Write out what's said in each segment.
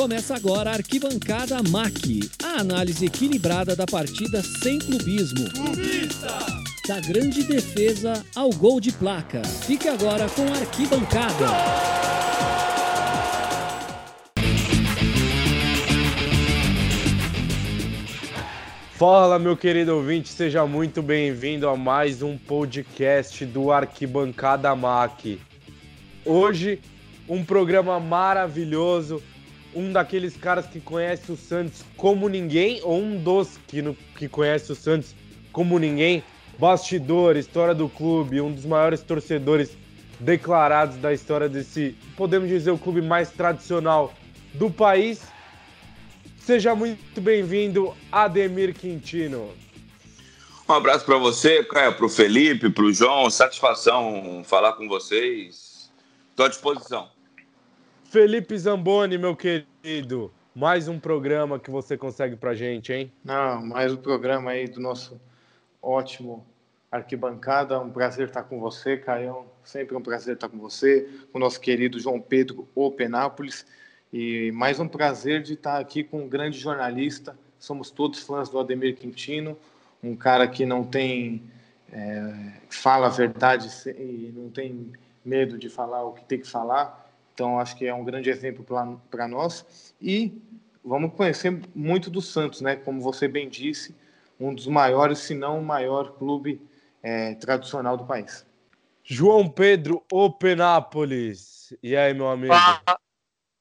Começa agora a Arquibancada MAC, a análise equilibrada da partida sem clubismo. Clubista! Da grande defesa ao gol de placa. Fique agora com a Arquibancada. Fala, meu querido ouvinte, seja muito bem-vindo a mais um podcast do Arquibancada MAC. Hoje, um programa maravilhoso, um daqueles caras que conhece o Santos como ninguém, ou um dos que, no, que conhece o Santos como ninguém, bastidor, história do clube, um dos maiores torcedores declarados da história desse, podemos dizer, o clube mais tradicional do país. Seja muito bem-vindo, Ademir Quintino. Um abraço para você, Caio, para o Felipe, para o João. Satisfação falar com vocês. Estou à disposição. Felipe Zamboni, meu querido, mais um programa que você consegue para gente, hein? Não, mais um programa aí do nosso ótimo arquibancada. Um prazer estar com você, Caio. Sempre um prazer estar com você, com o nosso querido João Pedro Openápolis. E mais um prazer de estar aqui com um grande jornalista. Somos todos fãs do Ademir Quintino, um cara que não tem. É, fala a verdade e não tem medo de falar o que tem que falar. Então, acho que é um grande exemplo para nós. E vamos conhecer muito do Santos, né? Como você bem disse, um dos maiores, se não o maior clube é, tradicional do país. João Pedro Openápolis. E aí, meu amigo? Fala,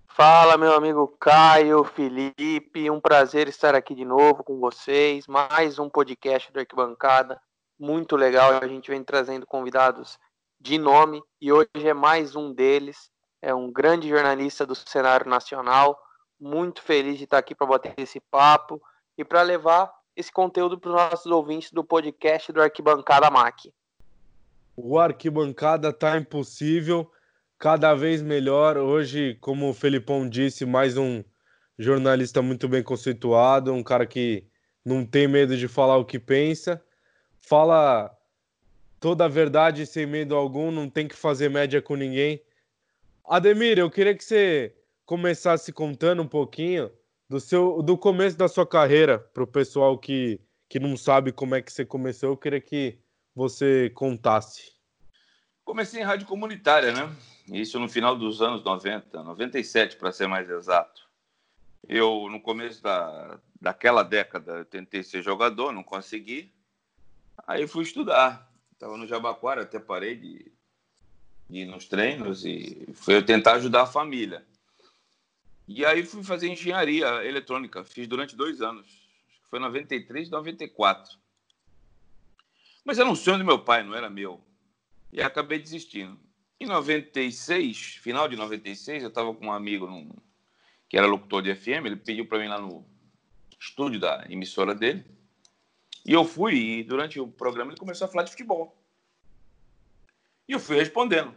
fala, meu amigo Caio, Felipe. Um prazer estar aqui de novo com vocês. Mais um podcast do Arquibancada. Muito legal. A gente vem trazendo convidados de nome e hoje é mais um deles. É um grande jornalista do cenário nacional. Muito feliz de estar aqui para bater esse papo e para levar esse conteúdo para os nossos ouvintes do podcast do Arquibancada MAC. O Arquibancada tá impossível, cada vez melhor. Hoje, como o Felipão disse, mais um jornalista muito bem conceituado, um cara que não tem medo de falar o que pensa, fala toda a verdade sem medo algum, não tem que fazer média com ninguém. Ademir, eu queria que você começasse contando um pouquinho do seu do começo da sua carreira para o pessoal que, que não sabe como é que você começou. Eu queria que você contasse. Comecei em rádio comunitária, né? Isso no final dos anos 90, 97 para ser mais exato. Eu, no começo da, daquela década, tentei ser jogador, não consegui. Aí fui estudar. Estava no Jabaquara, até parei de, de ir nos treinos e fui eu tentar ajudar a família. E aí fui fazer engenharia eletrônica, fiz durante dois anos. Acho que foi 93, 94. Mas era um sonho do meu pai, não era meu. E acabei desistindo. Em 96, final de 96, eu estava com um amigo num, que era locutor de FM, ele pediu para mim lá no estúdio da emissora dele. E eu fui, e durante o programa ele começou a falar de futebol. E eu fui respondendo.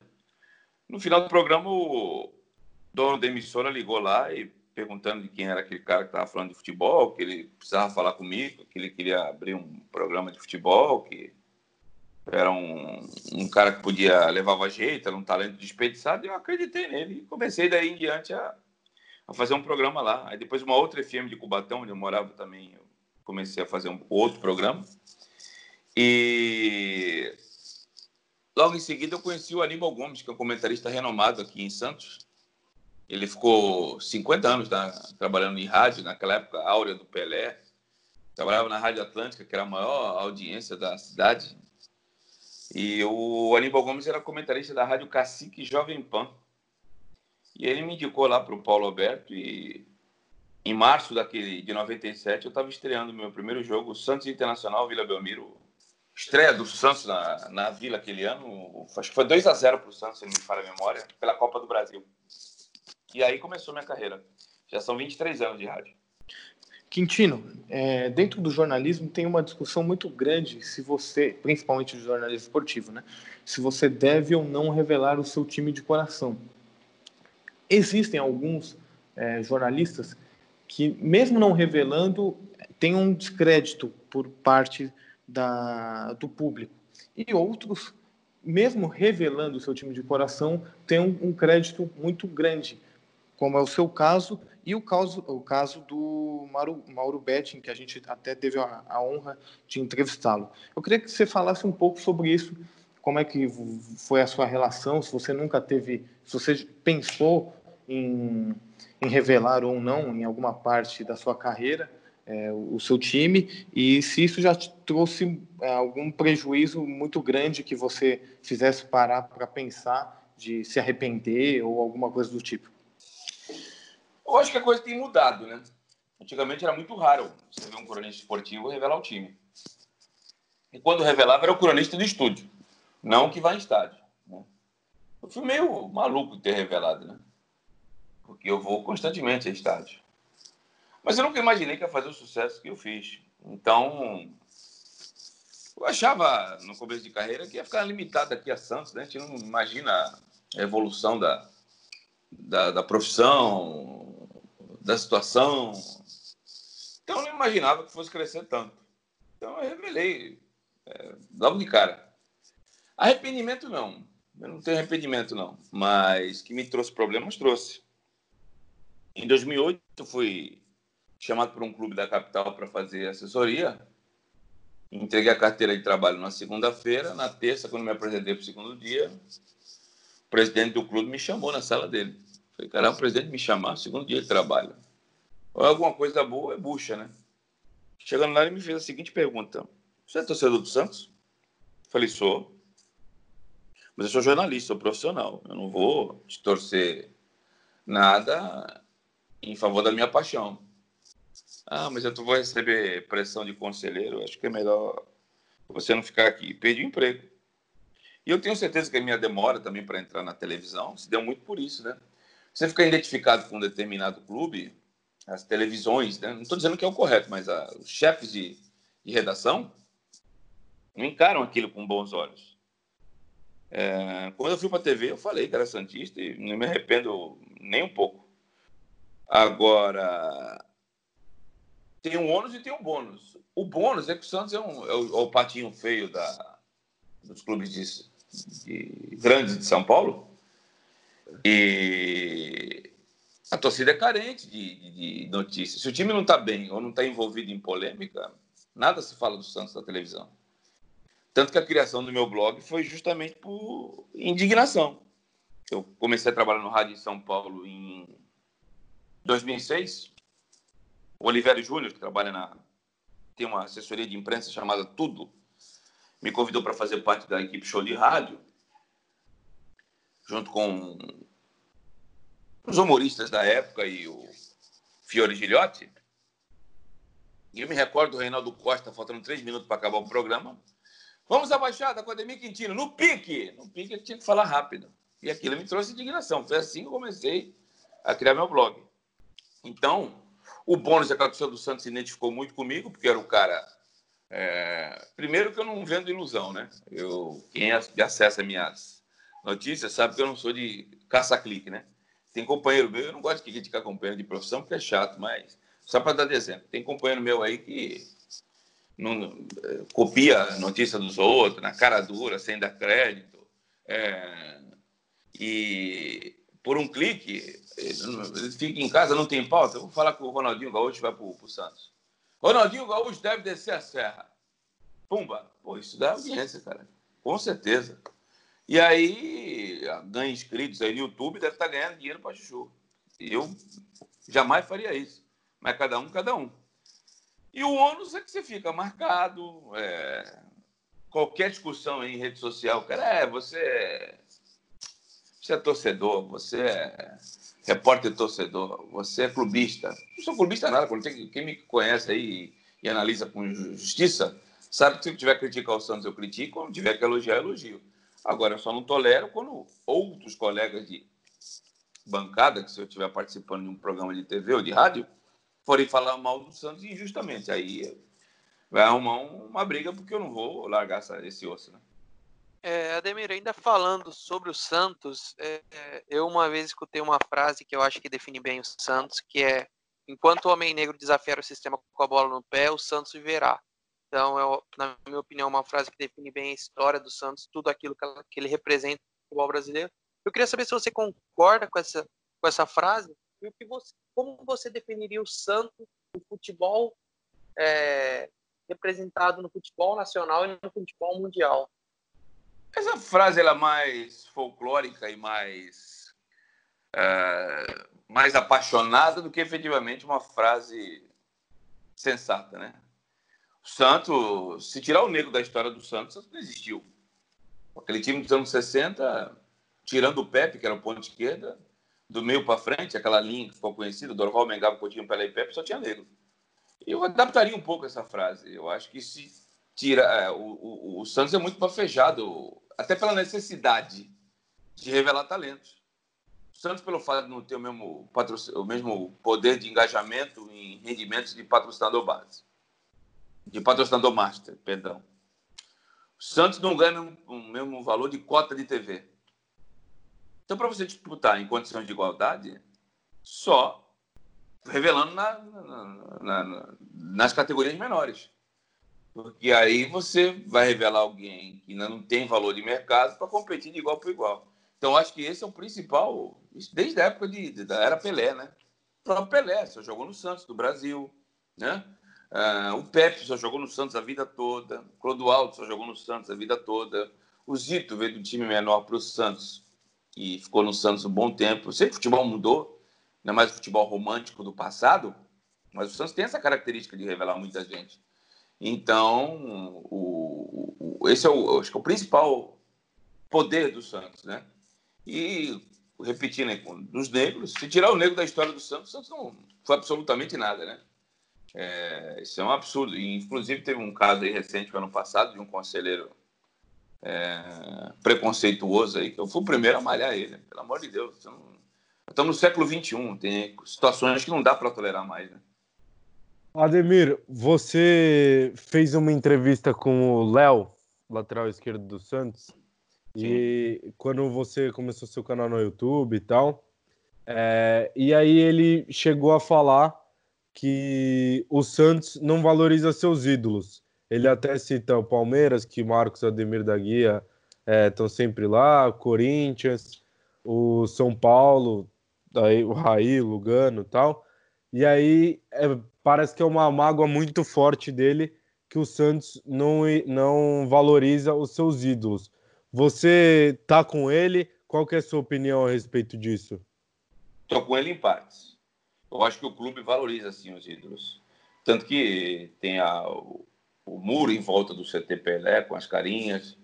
No final do programa, o dono da emissora ligou lá e perguntando de quem era aquele cara que estava falando de futebol, que ele precisava falar comigo, que ele queria abrir um programa de futebol, que era um, um cara que podia levava jeito, era um talento desperdiçado, e eu acreditei nele. E comecei daí em diante a, a fazer um programa lá. Aí depois uma outra FM de Cubatão, onde eu morava também, eu comecei a fazer um outro programa. E Logo em seguida, eu conheci o Aníbal Gomes, que é um comentarista renomado aqui em Santos. Ele ficou 50 anos tá, trabalhando em rádio, naquela época áurea do Pelé. Trabalhava na Rádio Atlântica, que era a maior audiência da cidade. E o Aníbal Gomes era comentarista da Rádio Cacique Jovem Pan. E ele me indicou lá para o Paulo Alberto e em março daquele, de 97 eu estava estreando meu primeiro jogo, Santos Internacional Vila Belmiro, estreia do Santos na, na Vila aquele ano, acho que foi 2 a 0 para o Santos, se não me falha a memória, pela Copa do Brasil. E aí começou minha carreira. Já são 23 anos de rádio. Quintino, é, dentro do jornalismo tem uma discussão muito grande se você, principalmente do jornalismo esportivo, né? Se você deve ou não revelar o seu time de coração. Existem alguns é, jornalistas que, mesmo não revelando, têm um descrédito por parte da, do público. E outros, mesmo revelando o seu time de coração, têm um, um crédito muito grande como é o seu caso e o caso, o caso do Mauro, Mauro Betting, que a gente até teve a, a honra de entrevistá-lo. Eu queria que você falasse um pouco sobre isso, como é que foi a sua relação, se você nunca teve, se você pensou em, em revelar ou não em alguma parte da sua carreira é, o seu time e se isso já trouxe é, algum prejuízo muito grande que você fizesse parar para pensar de se arrepender ou alguma coisa do tipo. Eu acho que a coisa tem mudado, né? Antigamente era muito raro você ver um cronista esportivo revelar o time. E quando revelava era o cronista do estúdio, não que vai em estádio. Né? Eu fui meio maluco de ter revelado, né? Porque eu vou constantemente a estádio. Mas eu nunca imaginei que ia fazer o sucesso que eu fiz. Então, eu achava no começo de carreira que ia ficar limitado aqui a Santos, né? A gente não imagina a evolução da, da, da profissão, da situação. Então, eu não imaginava que fosse crescer tanto. Então, eu revelei é, logo de cara. Arrependimento, não. Eu não tenho arrependimento, não. Mas que me trouxe problemas, trouxe. Em 2008, eu fui chamado por um clube da capital para fazer assessoria. Entreguei a carteira de trabalho na segunda-feira. Na terça, quando me apresentei para o segundo dia, o presidente do clube me chamou na sala dele. Falei, caramba, o presidente me chamar, segundo dia de trabalho. Ou alguma coisa boa, é bucha, né? Chegando lá, ele me fez a seguinte pergunta: Você é torcedor do Santos? Falei, sou. Mas eu sou jornalista, sou profissional. Eu não vou torcer nada em favor da minha paixão. Ah, mas eu vou receber pressão de conselheiro, acho que é melhor você não ficar aqui. Perdi o emprego. E eu tenho certeza que a minha demora também para entrar na televisão se deu muito por isso, né? Você ficar identificado com um determinado clube, as televisões, né? não estou dizendo que é o correto, mas a, os chefes de, de, redação não encaram aquilo com bons olhos. É, quando eu fui para a TV, eu falei que era Santista e não me arrependo nem um pouco. Agora, tem um ônus e tem um bônus. O bônus é que o Santos é, um, é, o, é o, patinho feio da, dos clubes de, de, grandes de São Paulo. E a torcida é carente de, de notícias. Se o time não está bem ou não está envolvido em polêmica, nada se fala do Santos na televisão. Tanto que a criação do meu blog foi justamente por indignação. Eu comecei a trabalhar no rádio em São Paulo em 2006 o Oliveira Júnior, que trabalha na. tem uma assessoria de imprensa chamada Tudo, me convidou para fazer parte da equipe Show de Rádio, junto com os humoristas da época e o Fiore Gilhote. E eu me recordo do Reinaldo Costa, faltando três minutos para acabar o programa. Vamos à Baixada com Ademir Quintino, no pique! No pique ele tinha que falar rápido. E aquilo me trouxe indignação. Foi assim que eu comecei a criar meu blog. Então, o bônus é que a torcida do Santos se identificou muito comigo, porque era o cara. É... Primeiro que eu não vendo ilusão, né? Eu, quem acessa minhas notícias sabe que eu não sou de caça-clique, né? Tem companheiro meu, eu não gosto de criticar companheiro de profissão porque é chato, mas só para dar exemplo, tem companheiro meu aí que não, copia a notícia dos outros, na cara dura, sem dar crédito. É, e por um clique, ele fica em casa, não tem pauta. Eu vou falar com o Ronaldinho Gaúcho vai para o Santos. Ronaldinho Gaúcho deve descer a serra. Pumba. Pô, isso dá audiência, cara. Com certeza. E aí, ganha inscritos aí no YouTube, deve estar tá ganhando dinheiro para chuchu. Eu jamais faria isso. Mas cada um, cada um. E o ônus é que você fica marcado. É... Qualquer discussão em rede social, cara, é, você você é torcedor, você é repórter torcedor, você é clubista. Não sou clubista nada, quem me conhece aí e, analisa com justiça, sabe que se eu tiver que criticar o Santos, eu critico, quando tiver que elogiar, eu elogio. Agora, eu só não tolero quando outros colegas de bancada, que se eu estiver participando de um programa de TV ou de rádio, forem falar mal do Santos injustamente. Aí vai arrumar uma briga, porque eu não vou largar essa, esse osso, né? É, Ademir, ainda falando sobre o Santos, é, eu uma vez escutei uma frase que eu acho que define bem o Santos, que é enquanto o homem negro desafiar o sistema com a bola no pé, o Santos viverá. Então, eu, na minha opinião, é uma frase que define bem a história do Santos, tudo aquilo que, ela, que ele representa no futebol brasileiro. Eu queria saber se você concorda com essa, com essa frase E o que você, como você definiria o Santos, o futebol é, representado no futebol nacional e no futebol mundial? Essa frase ela é mais folclórica e mais é, mais apaixonada do que efetivamente uma frase sensata, né? O Santos, se tirar o negro da história do Santos, não existiu. Aquele time dos anos 60, tirando o Pepe, que era o ponto esquerda, do meio para frente, aquela linha que ficou conhecida, Dorval, Mengava, Coutinho, Pelé e Pepe, só tinha negro. Eu adaptaria um pouco essa frase. Eu acho que se tira. É, o, o, o, Santos é muito bafejado, até pela necessidade de revelar talentos. O Santos, pelo fato de não ter o mesmo, o mesmo poder de engajamento em rendimentos de patrocinador base, de patrocinador master, perdão. O Santos não ganha o mesmo, o mesmo valor de cota de TV. Então, para você disputar em condições de igualdade, só revelando na, na, na, nas categorias menores. Porque aí você vai revelar alguém que ainda não tem valor de mercado para competir de igual para igual. Então, acho que esse é o principal, desde a época de, da era Pelé, né? O próprio Pelé só jogou no Santos do Brasil, né? Uh, o Pepe só jogou no Santos a vida toda. O Clodoaldo só jogou no Santos a vida toda. O Zito veio do time menor para o Santos e ficou no Santos um bom tempo. Eu sei que o futebol mudou, não é mais o futebol romântico do passado, mas o Santos tem essa característica de revelar muita gente. Então, o, o, esse é o, acho que é o principal poder do Santos, né? E repetindo aí, dos negros, se tirar o negro da história do Santos, o Santos não foi absolutamente nada, né? É, isso é um absurdo. E, inclusive, teve um caso aí recente, ano passado, de um conselheiro é, preconceituoso aí, que eu fui o primeiro a malhar ele. Pelo amor de Deus, Estamos no século XXI, tem situações que não dá para tolerar mais. Né? Ademir, você fez uma entrevista com o Léo, lateral esquerdo do Santos, Sim. e quando você começou seu canal no YouTube e tal, é, e aí ele chegou a falar que o Santos não valoriza seus ídolos. Ele até cita o Palmeiras, que Marcos Ademir da Guia estão é, sempre lá, o Corinthians, o São Paulo daí o Raí, o Lugano e tal. E aí é, parece que é uma mágoa muito forte dele que o Santos não, não valoriza os seus ídolos. Você tá com ele? Qual que é a sua opinião a respeito disso? Tô com ele em partes. Eu acho que o clube valoriza sim os ídolos. Tanto que tem a, o, o muro em volta do CT Pelé com as carinhas.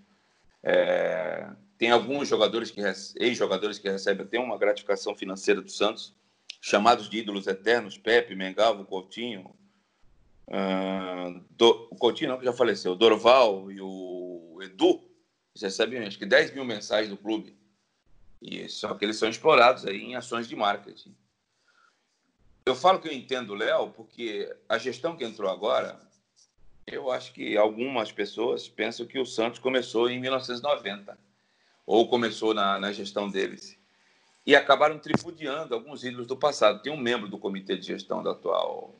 É, tem alguns jogadores que ex-jogadores que recebem até uma gratificação financeira do Santos, chamados de ídolos eternos, Pepe, Mengalvo, Coutinho, uh, do, o Coutinho não, que já faleceu, Dorval e o Edu, recebem acho que 10 mil mensagens do clube. E só que eles são explorados aí em ações de marketing. Eu falo que eu entendo o Léo porque a gestão que entrou agora, eu acho que algumas pessoas pensam que o Santos começou em 1990 ou começou na, na gestão deles. E acabaram tripudiando alguns ídolos do passado. Tem um membro do comitê de gestão da atual,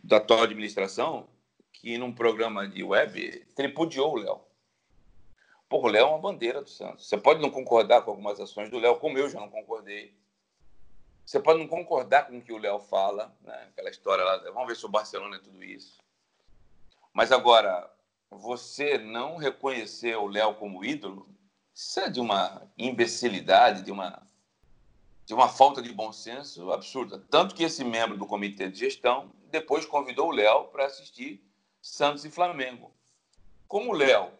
da atual administração que, num programa de web, tripudiou o Léo. Pô, o Léo é uma bandeira do Santos. Você pode não concordar com algumas ações do Léo, como eu já não concordei. Você pode não concordar com o que o Léo fala, né? aquela história lá, vamos ver se o Barcelona é tudo isso. Mas agora, você não reconhecer o Léo como ídolo, isso é de uma imbecilidade, de uma, de uma falta de bom senso absurda. Tanto que esse membro do comitê de gestão depois convidou o Léo para assistir Santos e Flamengo. Como o Léo,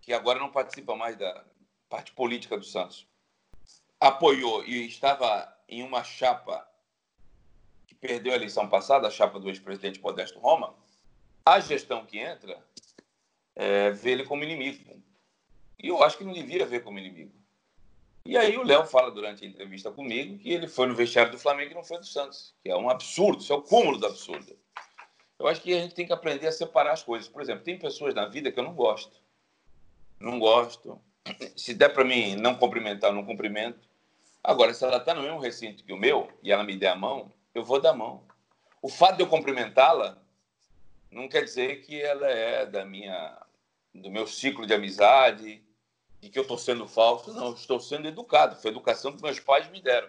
que agora não participa mais da parte política do Santos, apoiou e estava em uma chapa que perdeu a eleição passada, a chapa do ex-presidente Modesto Roma, a gestão que entra é, vê ele como inimigo. E eu acho que não devia ver como inimigo. E aí o Léo fala durante a entrevista comigo que ele foi no vestiário do Flamengo e não foi do Santos, que é um absurdo, isso é o cúmulo do absurdo. Eu acho que a gente tem que aprender a separar as coisas. Por exemplo, tem pessoas na vida que eu não gosto. Não gosto. Se der para mim não cumprimentar, não cumprimento. Agora, se ela está no mesmo recinto que o meu e ela me der a mão, eu vou dar a mão. O fato de eu cumprimentá-la não quer dizer que ela é da minha do meu ciclo de amizade, de que eu estou sendo falso. Não, estou sendo educado. Foi a educação que meus pais me deram.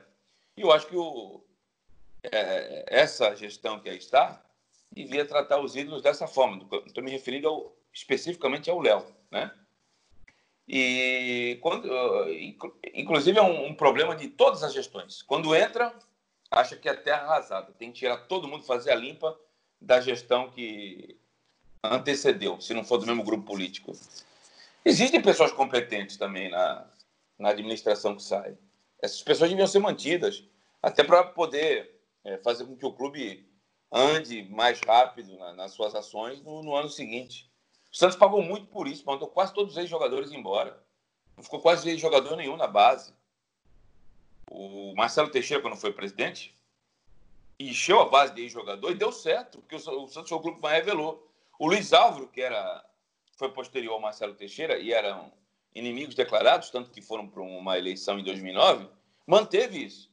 E eu acho que o, é, essa gestão que aí está devia tratar os ídolos dessa forma. Estou me referindo ao, especificamente ao Léo, né? E quando, inclusive é um, um, problema de todas as gestões. Quando entra, acha que é terra arrasada, tem que tirar todo mundo, fazer a limpa da gestão que antecedeu, se não for do mesmo grupo político. Existem pessoas competentes também na, na administração que sai. Essas pessoas deviam ser mantidas, até para poder é, fazer com que o clube ande mais rápido na, nas suas ações no, no, ano seguinte. O Santos pagou muito por isso, mandou quase todos os ex-jogadores embora. Não ficou quase ex-jogador nenhum na base. O Marcelo Teixeira, quando foi presidente, encheu a base de ex-jogador e deu certo, porque o, o Santos foi o clube que mais revelou. O Luiz Álvaro, que era, foi posterior ao Marcelo Teixeira e eram inimigos declarados, tanto que foram para uma eleição em 2009, manteve isso.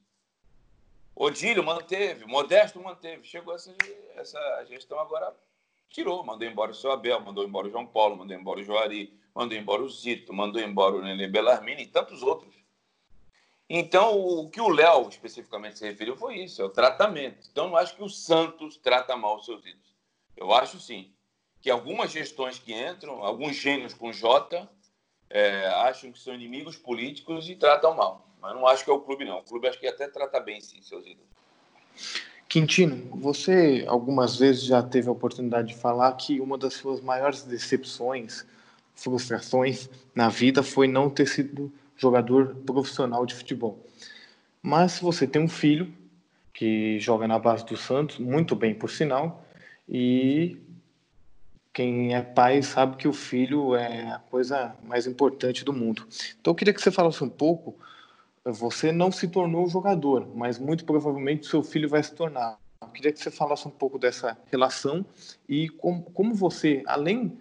Odílio manteve, Modesto manteve. Chegou essa, essa gestão agora, tirou. Mandou embora o seu Abel, mandou embora o João Paulo, mandou embora o Joari, mandou embora o Zito, mandou embora o Nenê Bellarmine e tantos outros. Então, o que o Léo especificamente se referiu foi isso, é o tratamento. Então, não acho que o Santos trata mal os seus ídolos. Eu acho sim que algumas gestões que entram, alguns gênios com J, é, acham que são inimigos políticos e tratam mal. Mas não acho que é o clube, não. O clube acho que até trata bem, sim, seus ídolos. Quintino, você algumas vezes já teve a oportunidade de falar que uma das suas maiores decepções, frustrações na vida foi não ter sido jogador profissional de futebol. Mas você tem um filho que joga na base do Santos, muito bem por sinal, e quem é pai sabe que o filho é a coisa mais importante do mundo. Então eu queria que você falasse um pouco você não se tornou jogador, mas muito provavelmente seu filho vai se tornar. Eu queria que você falasse um pouco dessa relação e como, como você, além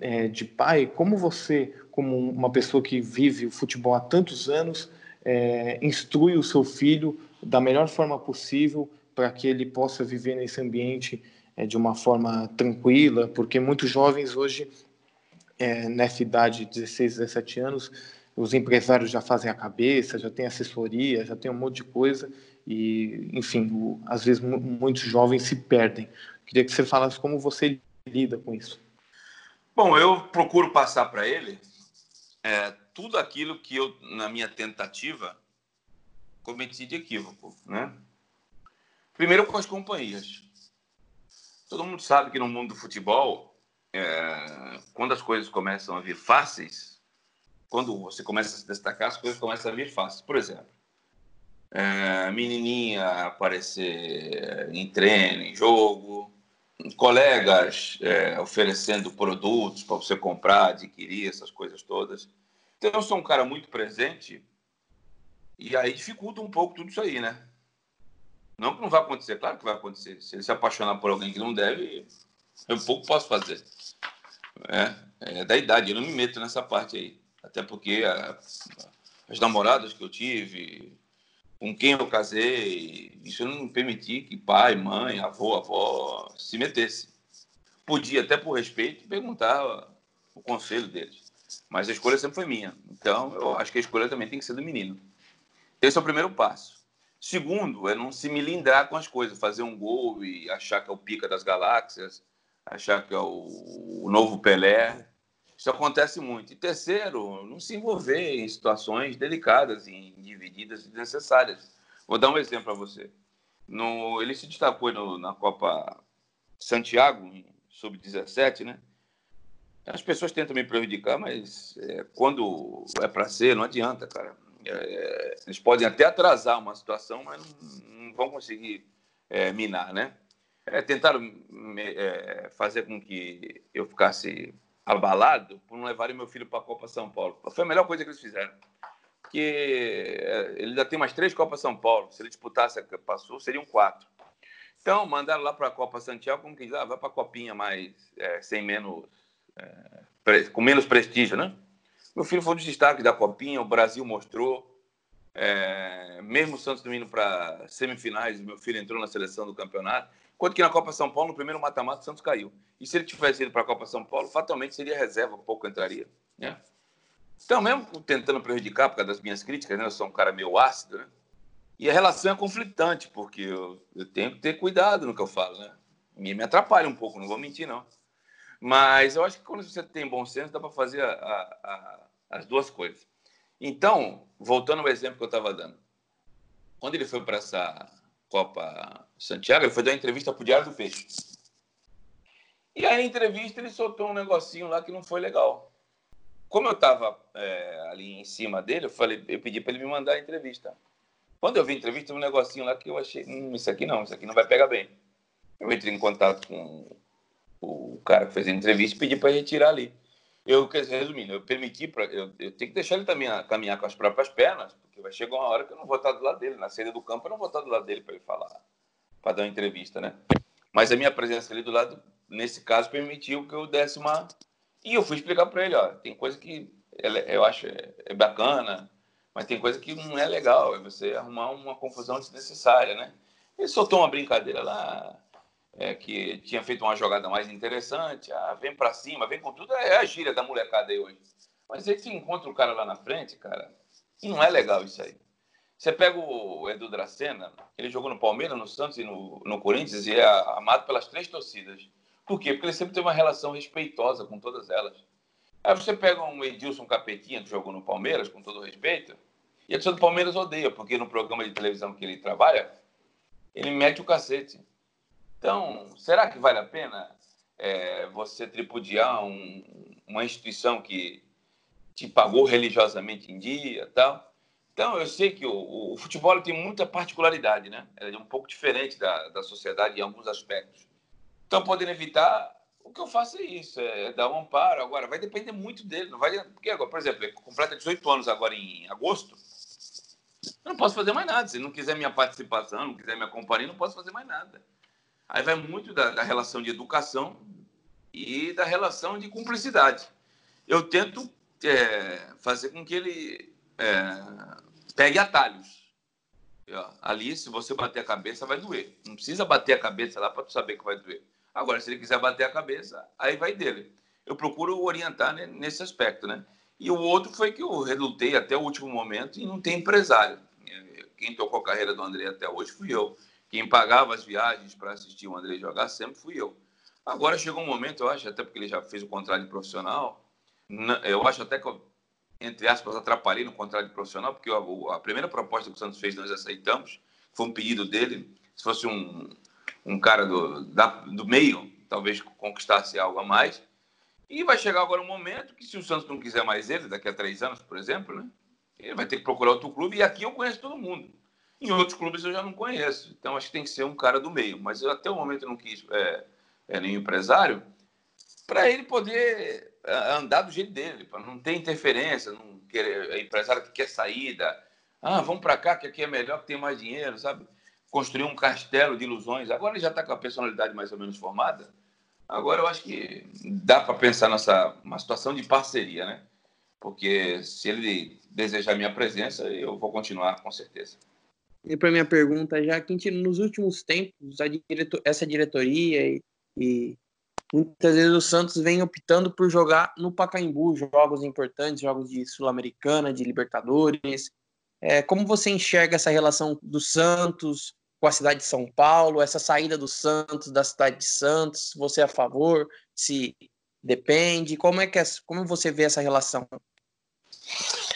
é, de pai, como você, como uma pessoa que vive o futebol há tantos anos, é, instrui o seu filho da melhor forma possível para que ele possa viver nesse ambiente é, de uma forma tranquila, porque muitos jovens hoje, é, nessa idade, 16, 17 anos, os empresários já fazem a cabeça, já tem assessoria, já tem um monte de coisa e, enfim, o, às vezes muitos jovens se perdem. Queria que você falasse como você lida com isso. Bom, eu procuro passar para ele é, tudo aquilo que eu, na minha tentativa, cometi de equívoco, né? Primeiro com as companhias. Todo mundo sabe que no mundo do futebol, é, quando as coisas começam a vir fáceis, quando você começa a se destacar, as coisas começam a vir fáceis. Por exemplo, é, menininha aparecer em treino, em jogo, colegas é, oferecendo produtos para você comprar, adquirir, essas coisas todas. Então, eu sou um cara muito presente e aí dificulta um pouco tudo isso aí, né? Não que não vai acontecer, claro que vai acontecer. Se ele se apaixonar por alguém que não deve, eu pouco posso fazer. É, é da idade, eu não me meto nessa parte aí. Até porque a, as namoradas que eu tive, com quem eu casei, isso não me permitia que pai, mãe, avô, avó se metesse. Podia, até por respeito, perguntar o conselho deles. Mas a escolha sempre foi minha. Então, eu acho que a escolha também tem que ser do menino. Esse é o primeiro passo. Segundo, é não se milindrar com as coisas, fazer um gol e achar que é o pica das galáxias, achar que é o, o novo Pelé. Isso acontece muito. E terceiro, não se envolver em situações delicadas, e divididas e desnecessárias. Vou dar um exemplo para você. No, ele se destacou no, na Copa Santiago, sub-17, né? As pessoas tentam me prejudicar, mas é, quando é para ser, não adianta, cara. É, eles podem até atrasar uma situação, mas não, não vão conseguir é, minar, né? É, tentaram é, fazer com que eu ficasse abalado por não levarem meu filho para a Copa São Paulo. Foi a melhor coisa que eles fizeram. Porque eh, ele ainda tem mais três Copas São Paulo. Se ele disputasse passou, seriam quatro. Então, mandaram lá para a Copa Santiago, como que diz, ah, vai para a Copinha mais, é, sem menos, é, com menos prestígio, né? Meu filho foi um dos destaques da Copinha, o Brasil mostrou. É, mesmo o Santos indo para semifinais, meu filho entrou na seleção do campeonato. Enquanto que na Copa São Paulo, no primeiro mata-mata, o Santos caiu. E se ele tivesse ido para a Copa São Paulo, fatalmente seria reserva, pouco entraria. Né? Então, mesmo tentando prejudicar por causa das minhas críticas, né? eu sou um cara meio ácido, né? E a relação é conflitante, porque eu, eu tenho que ter cuidado no que eu falo, né? Me, me atrapalha um pouco, não vou mentir, não. Mas eu acho que quando você tem bom senso, dá para fazer a, a, a, as duas coisas. Então, voltando ao exemplo que eu estava dando. Quando ele foi para essa Copa Santiago, ele foi dar uma entrevista para o Diário do Peixe. E aí, na entrevista, ele soltou um negocinho lá que não foi legal. Como eu estava é, ali em cima dele, eu, falei, eu pedi para ele me mandar a entrevista. Quando eu vi a entrevista, um negocinho lá que eu achei, hum, isso aqui não, isso aqui não vai pegar bem. Eu entrei em contato com o cara que fez a entrevista e pedi para retirar ali. Eu, resumindo, eu permiti, pra, eu, eu tenho que deixar ele também caminhar com as próprias pernas, porque vai chegar uma hora que eu não vou estar do lado dele. Na saída do campo, eu não vou estar do lado dele para ele falar, para dar uma entrevista, né? Mas a minha presença ali do lado, nesse caso, permitiu que eu desse uma. E eu fui explicar para ele: ó, tem coisa que eu acho é, é bacana, mas tem coisa que não é legal, é você arrumar uma confusão desnecessária, né? Ele soltou uma brincadeira lá, é, que tinha feito uma jogada mais interessante, ah, vem para cima, vem com tudo, é a gíria da molecada aí hoje. Mas aí você encontra o cara lá na frente, cara, e não é legal isso aí. Você pega o Edu Dracena, ele jogou no Palmeiras, no Santos e no, no Corinthians e é amado pelas três torcidas. Por quê? Porque ele sempre teve uma relação respeitosa com todas elas. Aí você pega um Edilson Capetinha, que jogou no Palmeiras, com todo respeito, e a torcida do Palmeiras odeia, porque no programa de televisão que ele trabalha, ele mete o cacete. Então, será que vale a pena é, você tripudiar um, uma instituição que te pagou religiosamente em dia tal? Então, eu sei que o, o, futebol tem muita particularidade, né? É um pouco diferente da, da sociedade em alguns aspectos. Então, podendo evitar, o que eu faço é isso, é dar um amparo. Agora, vai depender muito dele. Não vai, porque, agora, por exemplo, ele completa 18 anos agora em agosto. Eu não posso fazer mais nada. Se não quiser minha participação, não quiser minha companhia, não posso fazer mais nada. Aí vai muito da, da relação de educação e da relação de cumplicidade. Eu tento é, fazer com que ele é, pegue atalhos. Ali, se você bater a cabeça, vai doer. Não precisa bater a cabeça lá para tu saber que vai doer. Agora, se ele quiser bater a cabeça, aí vai dele. Eu procuro orientar nesse aspecto, né? E o outro foi que eu relutei até o último momento e não tem empresário. Quem tocou a carreira do André até hoje fui eu. Quem pagava as viagens para assistir o André jogar sempre fui eu. Agora chegou um momento, eu acho, até porque ele já fez o contrato de profissional, eu acho até que eu, entre aspas, atrapalhei no contrato de profissional, porque a, a primeira proposta que o Santos fez nós aceitamos, foi um pedido dele, se fosse um, um cara do, da, do meio, talvez conquistasse algo a mais. E vai chegar agora um momento que, se o Santos não quiser mais ele, daqui a três anos, por exemplo, né, ele vai ter que procurar outro clube. E aqui eu conheço todo mundo. Em outros clubes eu já não conheço. Então acho que tem que ser um cara do meio. Mas eu, até o momento não quis é, é, nenhum empresário para ele poder é, andar do jeito dele, para não ter interferência, não querer, é empresário que quer saída. Ah, vamos para cá, que aqui é melhor, que tem mais dinheiro, sabe? Construir um castelo de ilusões. Agora ele já está com a personalidade mais ou menos formada Agora eu acho que dá para pensar nessa uma situação de parceria, né? Porque se ele desejar minha presença, eu vou continuar com certeza. E para minha pergunta, já que nos últimos tempos diretor, essa diretoria e, e, muitas vezes o Santos vem optando por jogar no Pacaembu jogos importantes, jogos de Sul-Americana, de Libertadores. É, como você enxerga essa relação do Santos com a cidade de São Paulo, essa saída do Santos da cidade de Santos, você é a favor? Se depende? Como é que é, como você vê essa relação?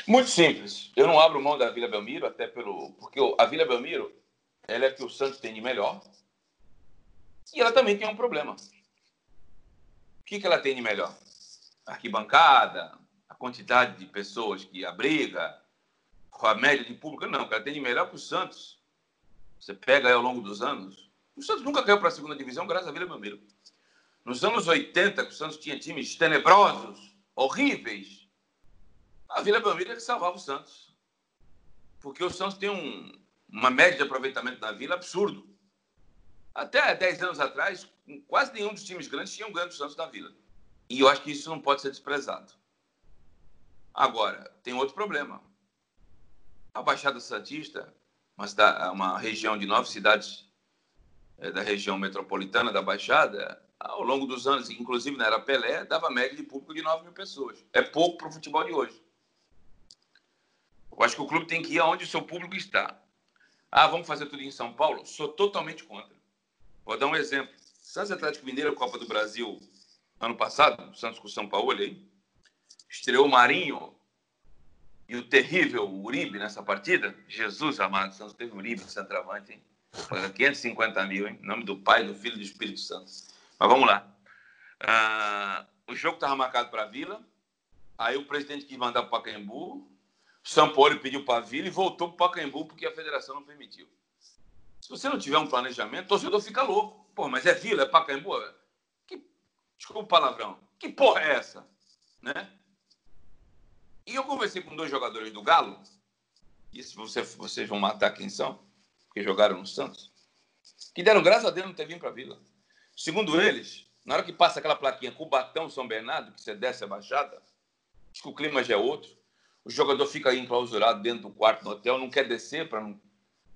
Muito simples. Eu não abro mão da Vila Belmiro, até pelo porque a Vila Belmiro ela é que o Santos tem de melhor e ela também tem um problema. O que, que ela tem de melhor? Arquibancada, a quantidade de pessoas que abriga, a média de público, não. Ela tem de melhor que o Santos você pega aí ao longo dos anos, o Santos nunca caiu para a segunda divisão graças a Vila Belmiro. Nos anos 80, que o Santos tinha times tenebrosos, horríveis, a Vila Belmiro é que salvava o Santos. Porque o Santos tem um, uma média de aproveitamento na Vila absurdo. Até 10 anos atrás, quase nenhum dos times grandes tinha um grande Santos na Vila. E eu acho que isso não pode ser desprezado. Agora, tem outro problema. A Baixada Santista uma, uma região de nove cidades é, da região metropolitana da Baixada, ao longo dos anos, inclusive na era Pelé, dava média de público de 9 mil pessoas. É pouco para o futebol de hoje. Eu acho que o clube tem que ir aonde o seu público está. Ah, vamos fazer tudo em São Paulo? Sou totalmente contra. Vou dar um exemplo. Santos Atlético Mineiro, Copa do Brasil, ano passado, Santos com São Paulo aí, estreou o Marinho e o terrível Uribe nessa partida. Jesus amado, Santos teve Uribe, centroavante, hein? Pagando 550 mil, hein? Em nome do Pai, do Filho e do Espírito Santo. Mas vamos lá. Ah, o jogo estava marcado para a Vila. Aí o presidente quis mandar para o Pacaembu. O São Paulo pediu para Vila e voltou para o Pacaembu porque a federação não permitiu. Se você não tiver um planejamento, o torcedor fica louco. Pô, mas é Vila, é Pacaembu? Que... Desculpa o palavrão. Que porra é essa? Né? E eu conversei com dois jogadores do Galo. E se você, vocês vão matar quem são, que jogaram no Santos, que deram graças a Deus não ter vindo para a Vila. Segundo eles, na hora que passa aquela plaquinha Cubatão São Bernardo, que você desce a baixada, acho que o clima já é outro. O jogador fica enclausurado dentro do quarto do hotel, não quer descer para não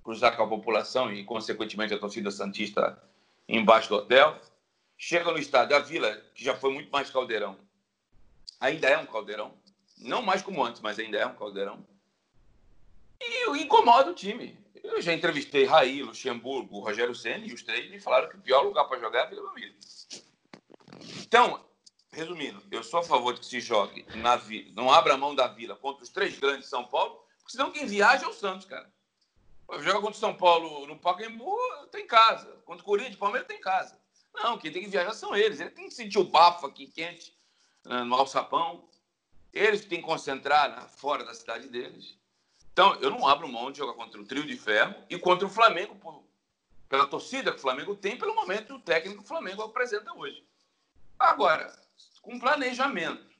cruzar com a população e, consequentemente, a torcida Santista embaixo do hotel. Chega no estádio, a Vila, que já foi muito mais caldeirão, ainda é um caldeirão. Não mais como antes, mas ainda é um caldeirão. E incomoda o time. Eu já entrevistei Raí, Luxemburgo, Rogério Senna e os três me falaram que o pior lugar para jogar é a Vila Belmiro. Então, resumindo, eu sou a favor de que se jogue na Vila, não abra mão da Vila contra os três grandes de São Paulo, porque senão quem viaja é o Santos, cara. Joga contra o São Paulo no Pacaembu, tem casa. Contra o Corinthians, Palmeiras tem casa. Não, quem tem que viajar são eles. Ele tem que sentir o bafo aqui quente né, no alçapão. Eles têm que concentrar fora da cidade deles. Então, eu não abro mão de jogar contra o trio de ferro e contra o Flamengo, por, pela torcida que o Flamengo tem, pelo momento o técnico que o Flamengo apresenta hoje. Agora, com planejamento,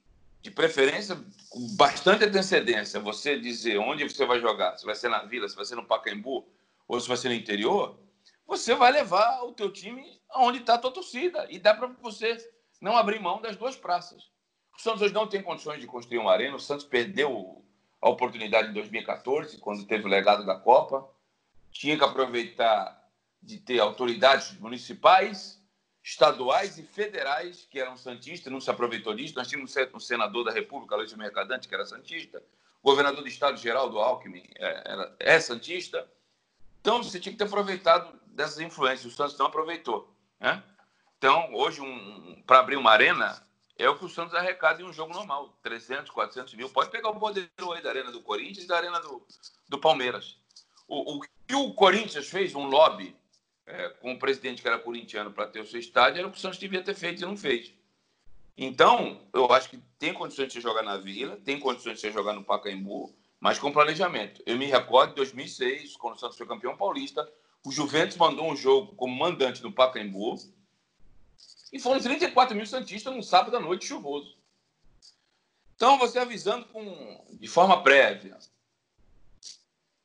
de preferência com bastante antecedência, você dizer onde você vai jogar, se vai ser na Vila, se vai ser no Pacaembu ou se vai ser no interior, você vai levar o teu time aonde está a tua torcida e dá para você não abrir mão das duas praças. O Santos hoje não tem condições de construir uma arena, o Santos perdeu a oportunidade em 2014, quando teve o legado da Copa. Tinha que aproveitar de ter autoridades municipais, estaduais e federais que eram santistas, não se aproveitou disso. Nós tínhamos um senador da República, Luiz Mercadante, que era santista. O governador do estado, Geraldo Alckmin, é, era, é santista. Então, você tinha que ter aproveitado dessas influências. O Santos não aproveitou. Né? Então, hoje, um, para abrir uma arena, é o que o Santos arrecada em um jogo normal. 300, 400 mil. Pode pegar o modelo aí da Arena do Corinthians e da Arena do, do Palmeiras. O, o que o Corinthians fez, um lobby é, com o presidente que era corintiano para ter o seu estádio, era o que o Santos devia ter feito e não fez. Então, eu acho que tem condições de você jogar na Vila, tem condições de você jogar no Pacaembu, mas com planejamento. Eu me recordo de 2006, quando o Santos foi campeão paulista, o Juventus mandou um jogo como mandante no Pacaembu, e foram 34 mil Santistas num sábado à noite chuvoso. Então, você avisando com, de forma prévia,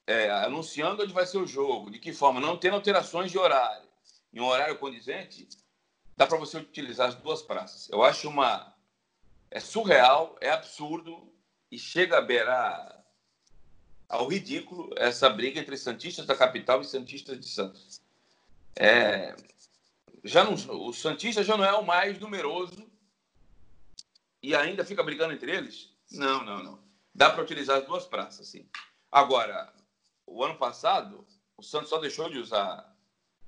é, anunciando onde vai ser o jogo, de que forma, não tendo alterações de horário, em um horário condizente, dá para você utilizar as duas praças. Eu acho uma. É surreal, é absurdo e chega a beirar ao ridículo essa briga entre Santistas da capital e Santistas de Santos. É, já não, o Santista já não é o mais numeroso e ainda fica brigando entre eles? Não, não, não. Dá para utilizar as duas praças, sim. Agora, o ano passado, o Santos só deixou de usar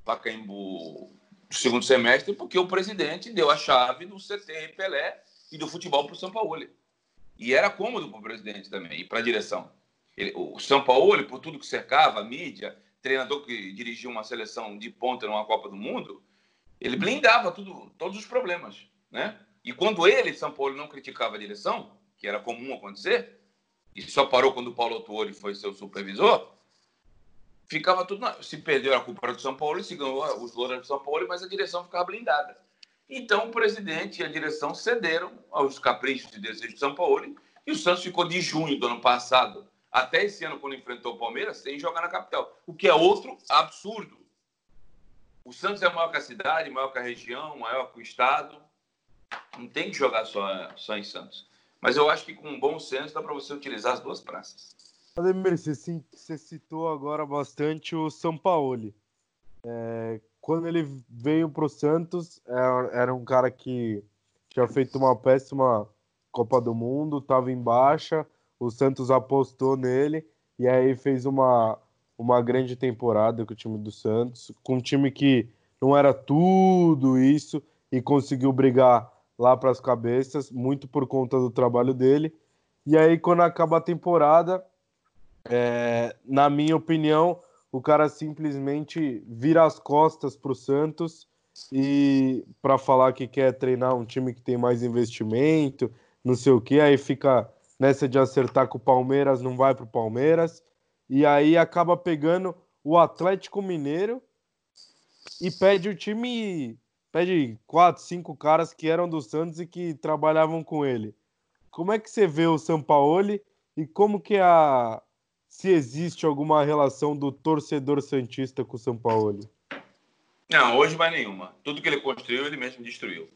Pacaembu no segundo semestre porque o presidente deu a chave do CT Pelé e do futebol para o São Paulo. E era cômodo para o presidente também e para a direção. Ele, o São Paulo, por tudo que cercava, a mídia, treinador que dirigiu uma seleção de ponta numa Copa do Mundo, ele blindava tudo, todos os problemas, né? E quando ele, São Paulo, não criticava a direção, que era comum acontecer, e só parou quando o Paulo Autuori foi seu supervisor, ficava tudo. Na... Se perdeu a culpa do São Paulo, se ganhou os louros do São Paulo, mas a direção ficava blindada. Então o presidente e a direção cederam aos caprichos e desejos de São Paulo, e o Santos ficou de junho do ano passado até esse ano, quando enfrentou o Palmeiras, sem jogar na capital, o que é outro absurdo. O Santos é maior que a cidade, maior que a região, maior que o estado. Não tem que jogar só, só em Santos. Mas eu acho que com bom senso dá para você utilizar as duas praças. Ademir, você, você citou agora bastante o São Paulo. É, quando ele veio para o Santos, era, era um cara que tinha feito uma péssima Copa do Mundo, estava em baixa, o Santos apostou nele e aí fez uma uma grande temporada com o time do Santos, com um time que não era tudo isso e conseguiu brigar lá para as cabeças, muito por conta do trabalho dele. E aí, quando acaba a temporada, é, na minha opinião, o cara simplesmente vira as costas para o Santos e para falar que quer treinar um time que tem mais investimento, não sei o que, aí fica nessa de acertar com o Palmeiras, não vai para o Palmeiras, e aí acaba pegando o Atlético Mineiro e pede o time, pede quatro, cinco caras que eram do Santos e que trabalhavam com ele. Como é que você vê o Sampaoli e como que é a se existe alguma relação do torcedor santista com o Sampaoli? Não, hoje mais nenhuma. Tudo que ele construiu, ele mesmo destruiu.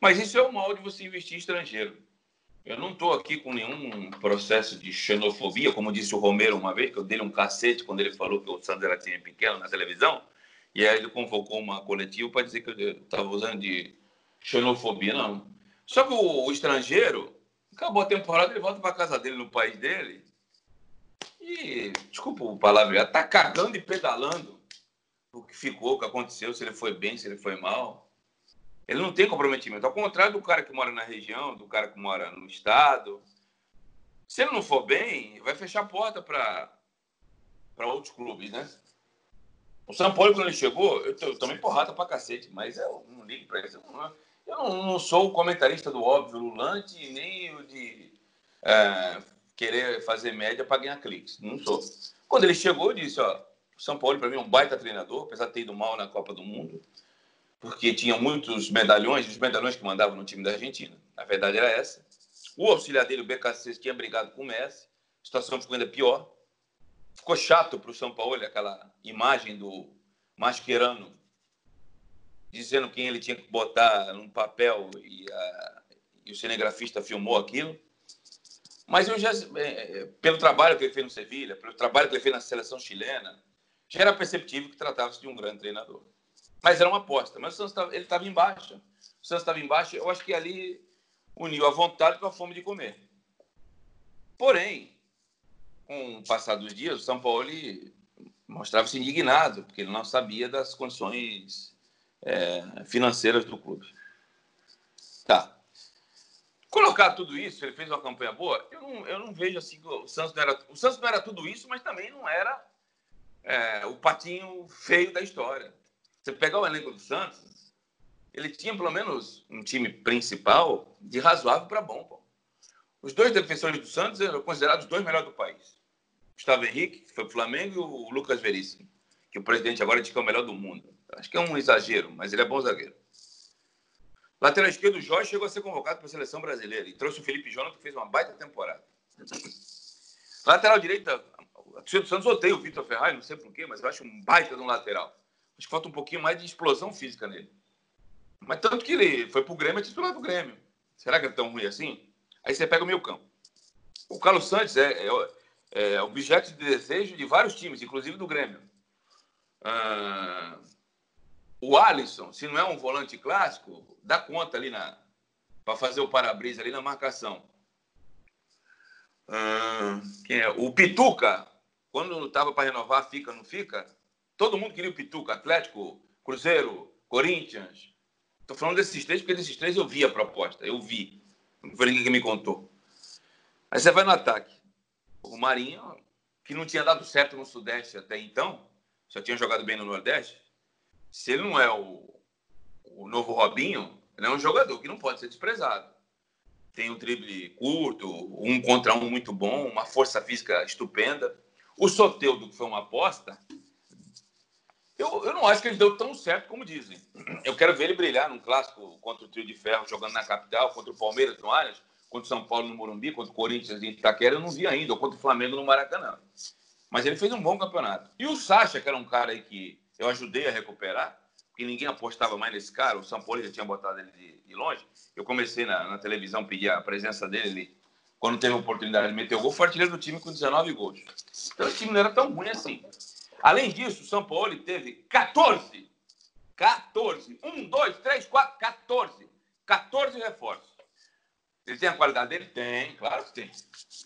Mas isso é o mal de você investir estrangeiro. Eu não estou aqui com nenhum processo de xenofobia, como disse o Romero uma vez, que eu dei um cacete quando ele falou que o Santos era time pequeno na televisão, e aí ele convocou uma coletiva para dizer que eu estava usando de xenofobia. Não. Só que o, o estrangeiro, acabou a temporada, ele volta para casa dele, no país dele, e, desculpa o palavra, está cagando e pedalando o que ficou, o que aconteceu, se ele foi bem, se ele foi mal. Ele não tem comprometimento. Ao contrário do cara que mora na região, do cara que mora no estado. Se ele não for bem, vai fechar a porta para outros clubes, né? O São Paulo, quando ele chegou, eu, eu tomei porrada pra cacete, mas eu não ligo pra isso. Eu, não, eu não, sou o comentarista do óbvio Lulante, nem o de é, querer fazer média para ganhar cliques. Não sou. Quando ele chegou, eu disse, ó, São Paulo, para mim, é um baita treinador, apesar de ter ido mal na Copa do Mundo porque tinha muitos medalhões, os medalhões que mandavam no time da Argentina. A verdade era essa. O auxiliar dele, o BKC, tinha brigado com o Messi, a situação ficou ainda pior. Ficou chato para o São Paulo aquela imagem do Mascherano dizendo quem ele tinha que botar num papel e, a, e o cinegrafista filmou aquilo. Mas eu já, é, é, pelo trabalho que ele fez no Sevilha, pelo trabalho que ele fez na seleção chilena, já era perceptível que tratava-se de um grande treinador. Mas era uma aposta. Mas o Santos tava, ele estava em baixa. O Santos estava em baixa. Eu acho que ali uniu a vontade com a fome de comer. Porém, com o passar dos dias, o São Paulo mostrava-se indignado, porque ele não sabia das condições é, financeiras do clube. Tá. Colocar tudo isso, ele fez uma campanha boa, eu não, eu não vejo assim. O Santos, não era, o Santos não era tudo isso, mas também não era é, o patinho feio da história. Você pegar o elenco do Santos, ele tinha pelo menos um time principal de razoável para bom. Pô. Os dois defensores do Santos eram considerados os dois melhores do país. Gustavo Henrique, que foi para o Flamengo, e o Lucas Veríssimo, que o presidente agora diz que é o melhor do mundo. Acho que é um exagero, mas ele é bom zagueiro. Lateral esquerdo, o Jorge chegou a ser convocado para a seleção brasileira e trouxe o Felipe Jonathan, que fez uma baita temporada. Lateral direita, a torcida do Santos odeia o Vitor Ferrari, não sei porquê, mas eu acho um baita de um lateral. Acho que falta um pouquinho mais de explosão física nele. Mas tanto que ele foi pro Grêmio, é titular do Grêmio. Será que é tão ruim assim? Aí você pega o meio campo. O Carlos Santos é, é, é objeto de desejo de vários times, inclusive do Grêmio. Ah, o Alisson, se não é um volante clássico, dá conta ali na para fazer o para-brisa ali na marcação. Quem é? O Pituca, quando estava para renovar, fica, não fica? Todo mundo queria o Pituca, Atlético, Cruzeiro, Corinthians. Estou falando desses três, porque desses três eu vi a proposta, eu vi. Não foi ninguém que me contou. Aí você vai no ataque. O Marinho, que não tinha dado certo no Sudeste até então, só tinha jogado bem no Nordeste. Se ele não é o, o novo Robinho, ele é um jogador que não pode ser desprezado. Tem um drible curto, um contra um muito bom, uma força física estupenda. O Soteudo, que foi uma aposta, eu, eu não acho que ele deu tão certo como dizem. Eu quero ver ele brilhar num clássico contra o Trio de Ferro, jogando na capital, contra o Palmeiras no Allianz, contra o São Paulo no Morumbi, contra o Corinthians em Itaquera, eu não vi ainda, ou contra o Flamengo no Maracanã. Mas ele fez um bom campeonato. E o Sacha, que era um cara aí que eu ajudei a recuperar, porque ninguém apostava mais nesse cara, o São Paulo já tinha botado ele de, de longe. Eu comecei na, na, televisão, pedir a presença dele, ele, quando teve a oportunidade de meter o gol, foi artilheiro do time com 19 gols. Então o time não era tão ruim assim. Além disso, o São Paulo teve 14, 14, 1, 2, 3, 4, 14, 14 reforços. Ele tem a qualidade dele? Tem, claro que tem.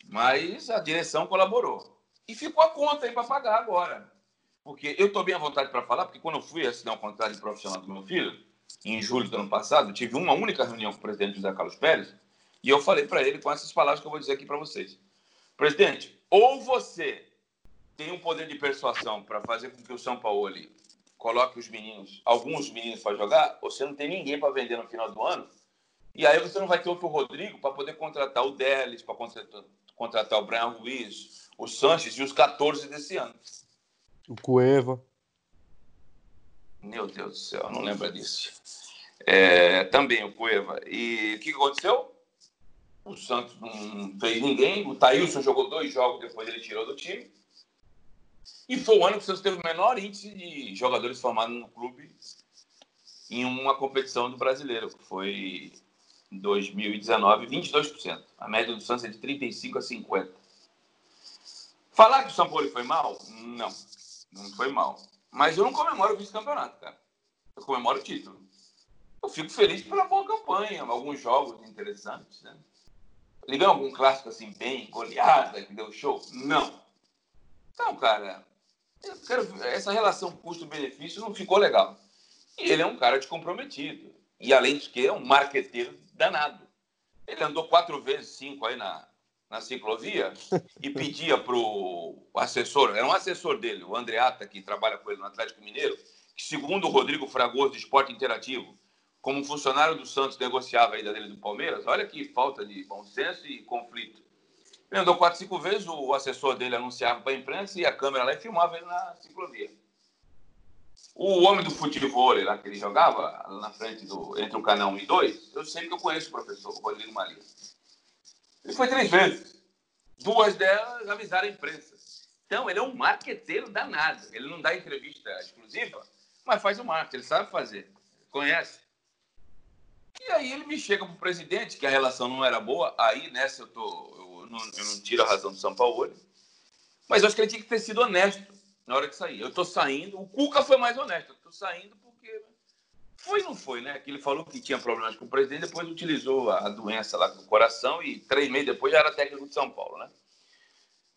Mas a direção colaborou. E ficou a conta aí para pagar agora. Porque eu estou bem à vontade para falar, porque quando eu fui assinar o contrato de profissional do meu filho, em julho do ano passado, tive uma única reunião com o presidente José Carlos Pérez, e eu falei para ele com essas palavras que eu vou dizer aqui para vocês. Presidente, ou você tem um poder de persuasão para fazer com que o São Paulo coloque os meninos, alguns meninos para jogar, ou você não tem ninguém para vender no final do ano, e aí você não vai ter outro Rodrigo para poder contratar o Delis, para contratar, contratar o Brian Ruiz, o Sanches e os 14 desse ano. O Cueva. Meu Deus do céu, não lembra disso. É, também o Cueva. E o que aconteceu? O Santos não fez ninguém. O Thailson jogou dois jogos, depois ele tirou do time. E foi o ano que o Santos teve o menor índice de jogadores formados no clube em uma competição do brasileiro, que foi em 2019, 22%. A média do Santos é de 35 a 50. Falar que o São Paulo foi mal? Não. Não foi mal. Mas eu não comemoro o vice-campeonato, cara. Eu comemoro o título. Eu fico feliz pela boa campanha, alguns jogos interessantes, né? Ligando algum clássico assim, bem, goleada, que deu show? Não. Então, cara, quero, essa relação custo-benefício não ficou legal. E ele é um cara descomprometido. E além de que é um marqueteiro danado. Ele andou quatro vezes, cinco aí na, na ciclovia e pedia para o assessor, era um assessor dele, o Andreata, que trabalha com ele no Atlético Mineiro, que segundo o Rodrigo Fragoso, de Esporte Interativo, como funcionário do Santos negociava a ida dele do Palmeiras, olha que falta de bom senso e conflito. Ele andou quatro, cinco vezes, o assessor dele anunciava para a imprensa e a câmera lá e filmava ele na ciclovia. O homem do futebol lá que ele jogava, na frente do, entre o canal 1 e 2, eu sei que eu conheço o professor, Rodrigo Maria. Ele foi três vezes. Duas delas avisaram a imprensa. Então, ele é um marqueteiro danado. Ele não dá entrevista exclusiva, mas faz o marketing, ele sabe fazer. Conhece. E aí ele me chega para o presidente, que a relação não era boa. Aí nessa eu, tô, eu, não, eu não tiro a razão do São Paulo. Mas eu acho que ele tinha que ter sido honesto na hora de sair. Eu estou saindo. O Cuca foi mais honesto. Eu estou saindo foi não foi, né? Que ele falou que tinha problemas com o presidente, depois utilizou a doença lá com o coração e três meses depois já era técnico de São Paulo, né?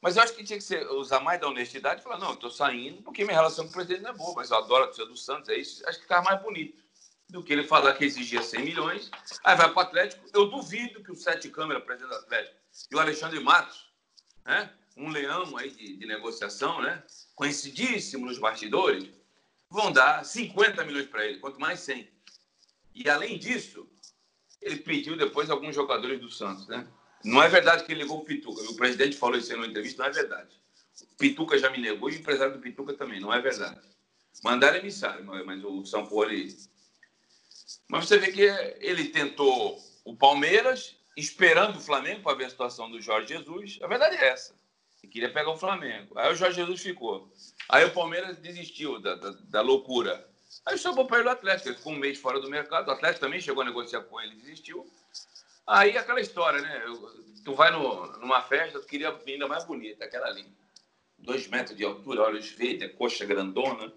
Mas eu acho que tinha que ser, usar mais da honestidade e falar, não, estou saindo porque minha relação com o presidente não é boa, mas eu adoro a torcida do Santos, é isso. Acho que ficava mais bonito do que ele falar que exigia 100 milhões, aí vai para o Atlético. Eu duvido que o Sete Câmara, presidente do Atlético, e o Alexandre Matos, né? um leão aí de, de negociação, né? conhecidíssimo nos bastidores, vão dar 50 milhões para ele, quanto mais 100. E além disso, ele pediu depois alguns jogadores do Santos, né? Não é verdade que ele ligou o Pituca. O presidente falou isso aí numa entrevista, não é verdade. O Pituca já me negou e o empresário do Pituca também, não é verdade. Mandaram emissário, mas o São Paulo. Ele... Mas você vê que ele tentou o Palmeiras, esperando o Flamengo para ver a situação do Jorge Jesus. A verdade é essa. Ele queria pegar o Flamengo. Aí o Jorge Jesus ficou. Aí o Palmeiras desistiu da, da, da loucura. Aí chamou para ele o Atlético. Ele ficou um mês fora do mercado. O Atlético também chegou a negociar com ele, desistiu. Aí aquela história, né? Eu, tu vai no, numa festa, tu queria a vinda mais bonita, aquela ali. Dois metros de altura, olhos verdes, coxa grandona.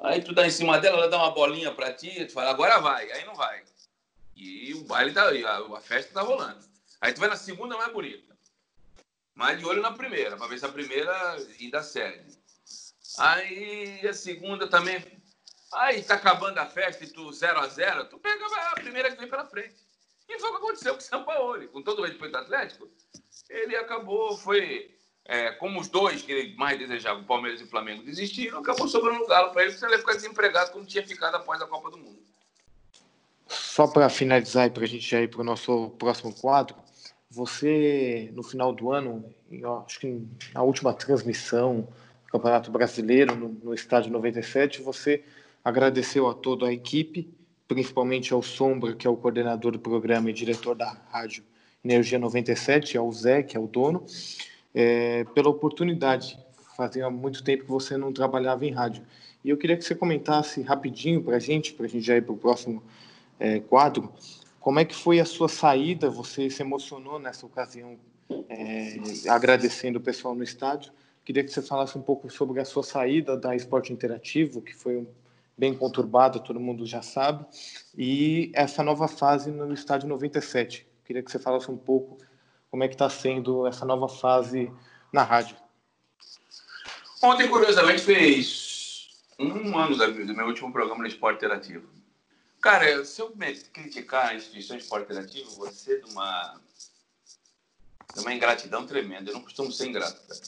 Aí tu dá em cima dela, ela dá uma bolinha para ti, tu fala, agora vai. Aí não vai. E o baile tá, a, a festa tá rolando. Aí tu vai na segunda mais bonita. Mas de olho na primeira, para ver se a primeira ainda segue. Aí a segunda também. Aí tá acabando a festa e tu 0 a 0 tu pega a primeira que vem pela frente. E foi o que aconteceu com o São Paulo. Com todo o respeito Atlético, ele acabou, foi. É, como os dois que ele mais desejava, o Palmeiras e o Flamengo, desistiram, acabou sobrando o Galo para ele, porque ele ia ficar desempregado como tinha ficado após a Copa do Mundo. Só para finalizar e para a gente já ir para o nosso próximo quadro, você, no final do ano, acho que na última transmissão Campeonato Brasileiro, no, no estádio 97, você agradeceu a toda a equipe, principalmente ao Sombra, que é o coordenador do programa e diretor da rádio Energia 97, ao Zé, que é o dono, é, pela oportunidade. Fazia muito tempo que você não trabalhava em rádio. E eu queria que você comentasse rapidinho para a gente, para a gente já ir para o próximo é, quadro, como é que foi a sua saída? Você se emocionou nessa ocasião, é, agradecendo o pessoal no estádio. Queria que você falasse um pouco sobre a sua saída da Esporte Interativo, que foi bem conturbada, todo mundo já sabe, e essa nova fase no estádio 97. Queria que você falasse um pouco como é que está sendo essa nova fase na rádio. Ontem, curiosamente, fez um ano do meu último programa no Esporte Interativo. Cara, se eu criticar a instituição de esporte interativo, você de uma, de uma ingratidão tremenda. Eu não costumo ser ingrato, cara.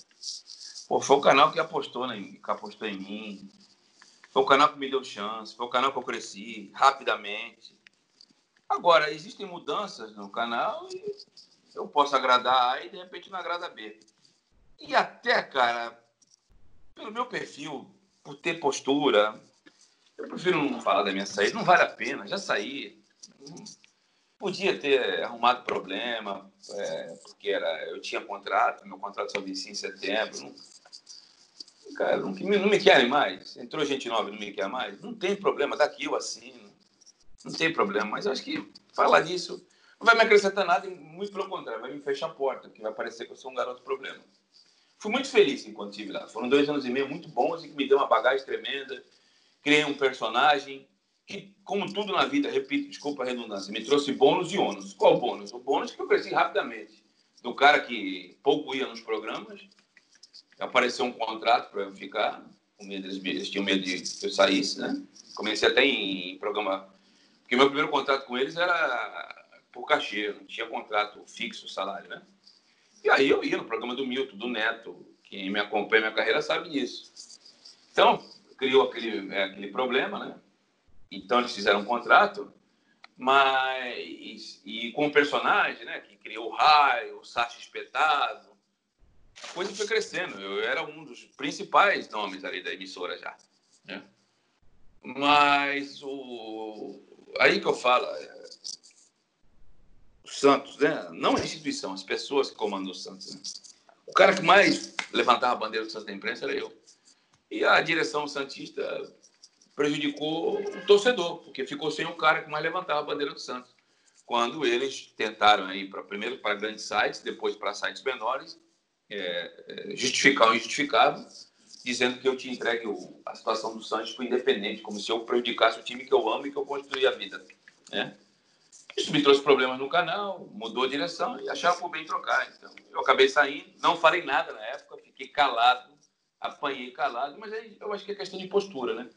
Pô, foi o canal que apostou, em, que apostou em mim. Foi o canal que me deu chance. Foi o canal que eu cresci rapidamente. Agora, existem mudanças no canal e eu posso agradar A e de repente não agrada B. E até, cara, pelo meu perfil, por ter postura, eu prefiro não falar da minha saída, não vale a pena, já saí. Podia ter arrumado problema, é, porque era, eu tinha contrato, meu contrato só vencia em setembro. Não, cara, não, não me querem mais. Entrou gente nova não me quer mais. Não tem problema, daqui eu assino. Não tem problema, mas eu acho que falar disso não vai me acrescentar nada, muito pelo contrário, vai me fechar a porta, que vai parecer que eu sou um garoto problema. Fui muito feliz enquanto estive lá. Foram dois anos e meio muito bons e que me deu uma bagagem tremenda criei um personagem que, como tudo na vida, repito, desculpa a redundância, me trouxe bônus e ônus. Qual bônus? O bônus é que eu cresci rapidamente. Do cara que pouco ia nos programas, apareceu um contrato para eu ficar, com medo, eles tinham medo de que eu saísse, né? Comecei até em, programa, porque meu primeiro contrato com eles era por cachê, não tinha contrato fixo, salário, né? E aí eu ia no programa do Milton, do Neto, quem me acompanha minha carreira sabe disso. Então, criou aquele, é, aquele problema, né? Então eles fizeram um contrato, mas e com o personagem, né? Que criou o raio, o Sacha espetado, a coisa foi crescendo. Eu era um dos principais nomes ali da emissora já, né? Mas o aí que eu falo, é... o Santos, né? Não a instituição, as pessoas que comandam o Santos. Né? O cara que mais levantava a bandeira do Santos da imprensa era eu. E a direção Santista prejudicou o torcedor, porque ficou sem o cara que mais levantava a bandeira do Santos. Quando eles tentaram aí para primeiro para grandes sites, depois para sites menores, é, é, justificar o injustificável, dizendo que eu tinha entregue o, a situação do Santos para Independente, como se eu prejudicasse o time que eu amo e que eu construí a vida. Né? Isso me trouxe problemas no canal, mudou a direção e achava por bem trocar. Então, eu acabei saindo, não falei nada na época, fiquei calado apanhei calado, mas aí eu acho que é questão de postura, né?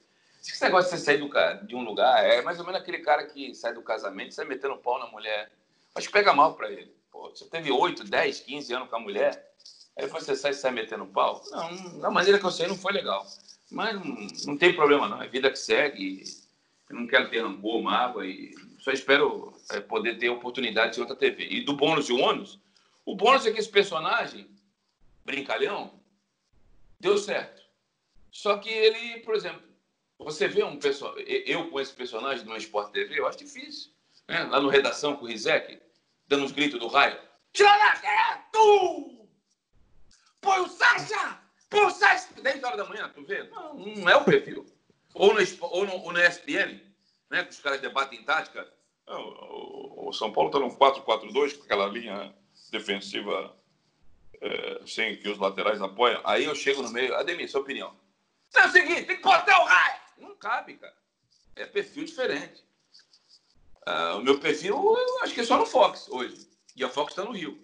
Esse negócio de você sair do, de um lugar é mais ou menos aquele cara que sai do casamento, sai metendo pau na mulher. Acho que pega mal para ele. Pô, você teve 8, 10, 15 anos com a mulher, aí depois você sai e sai metendo pau. Não, da maneira que eu saí não foi legal. Mas não, não tem problema não, é vida que segue. Eu não quero ter rancor, mágoa e só espero é, poder ter oportunidade de outra TV. E do bônus e ônus, o bônus é que esse personagem, brincalhão, deu certo. Só que ele, por exemplo, você vê um personagem, eu com esse personagem no Sport TV, eu acho difícil. Né? Lá no Redação com o Rizek, dando uns gritos do raio. Tira lá! Põe o Sacha! Põe o Sacha! 10 horas da manhã, tu vê? Não, não é o perfil. Ou no, ou no, ou no ESPN, né? que os caras debatem tática. O, São Paulo está no 4-4-2, com aquela linha defensiva é, sem que os laterais apoiam, aí eu chego no meio. Ademir, sua opinião. É o seguinte, tem que botar o raio. Não cabe, cara. É perfil diferente. Uh, o meu perfil, eu acho que é só no Fox hoje. E a Fox está no Rio.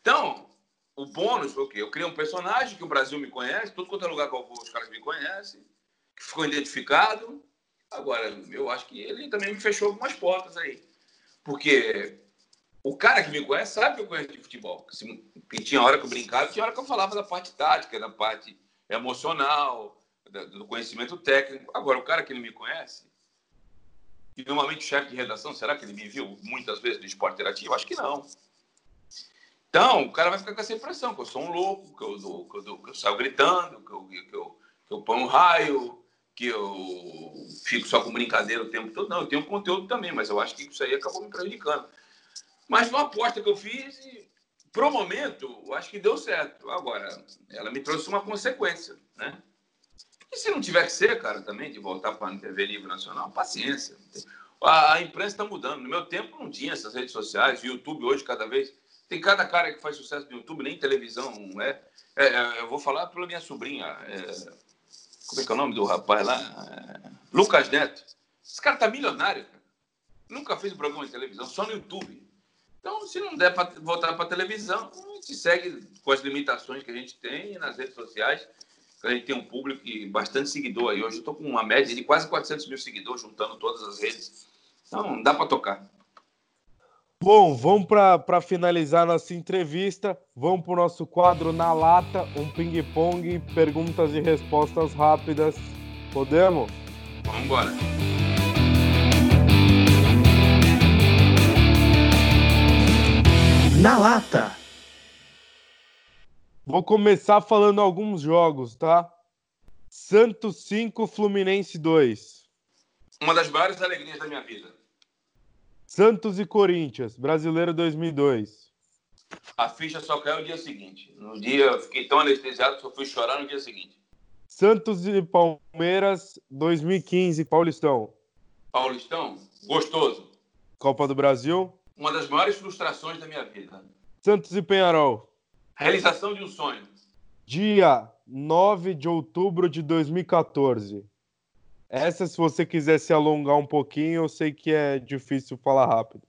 Então, o bônus foi o quê? Eu criei um personagem que o Brasil me conhece, todo quanto é lugar que eu vou, os caras me conhecem, que ficou identificado. Agora, eu acho que ele também me fechou algumas portas aí. Porque o cara que me conhece sabe que eu conheço de futebol. Que tinha hora que eu brincava, tinha hora que eu falava da parte tática, da parte emocional, do conhecimento técnico. Agora, o cara que não me conhece, e normalmente o chefe de redação, será que ele me viu muitas vezes no esporte interativo? Acho que não. Então, o cara vai ficar com essa impressão, que eu sou um louco, que eu, que eu, que eu saio gritando, que eu, que, eu, que eu ponho raio, que eu fico só com brincadeira o tempo todo. Não, eu tenho conteúdo também, mas eu acho que isso aí acabou me prejudicando. Mas uma aposta que eu fiz e, pro momento, eu acho que deu certo. Agora, ela me trouxe uma consequência, né? E se não tiver que ser, cara, também, de voltar para a TV Livre Nacional, paciência. A, a imprensa está mudando. No meu tempo não tinha essas redes sociais. O YouTube hoje, cada vez... Tem cada cara que faz sucesso no YouTube, nem televisão, não é? é, eu vou falar pela minha sobrinha. É, como é que é o nome do rapaz lá? É, Lucas Neto. Esse cara tá milionário, cara. Nunca fez um programa de televisão, só no YouTube. Então, se não der para voltar para televisão, a gente segue com as limitações que a gente tem nas redes sociais. a gente tem um público e bastante seguidor aí. Hoje eu estou com uma média de quase 400 mil seguidores, juntando todas as redes. Então, dá para tocar. Bom, vamos para finalizar nossa entrevista. Vamos para o nosso quadro na lata, um ping-pong, perguntas e respostas rápidas. Podemos? Vamos embora. Na lata. Vou começar falando alguns jogos, tá? Santos 5, Fluminense 2. Uma das maiores alegrias da minha vida. Santos e Corinthians, Brasileiro 2002. A ficha só caiu no dia seguinte. No dia, eu fiquei tão anestesiado que só fui chorar no dia seguinte. Santos e Palmeiras 2015, Paulistão. Paulistão, gostoso. Copa do Brasil. Uma das maiores frustrações da minha vida. Santos e Penharol. Realização de um sonho. Dia 9 de outubro de 2014. Essa, se você quiser se alongar um pouquinho, eu sei que é difícil falar rápido.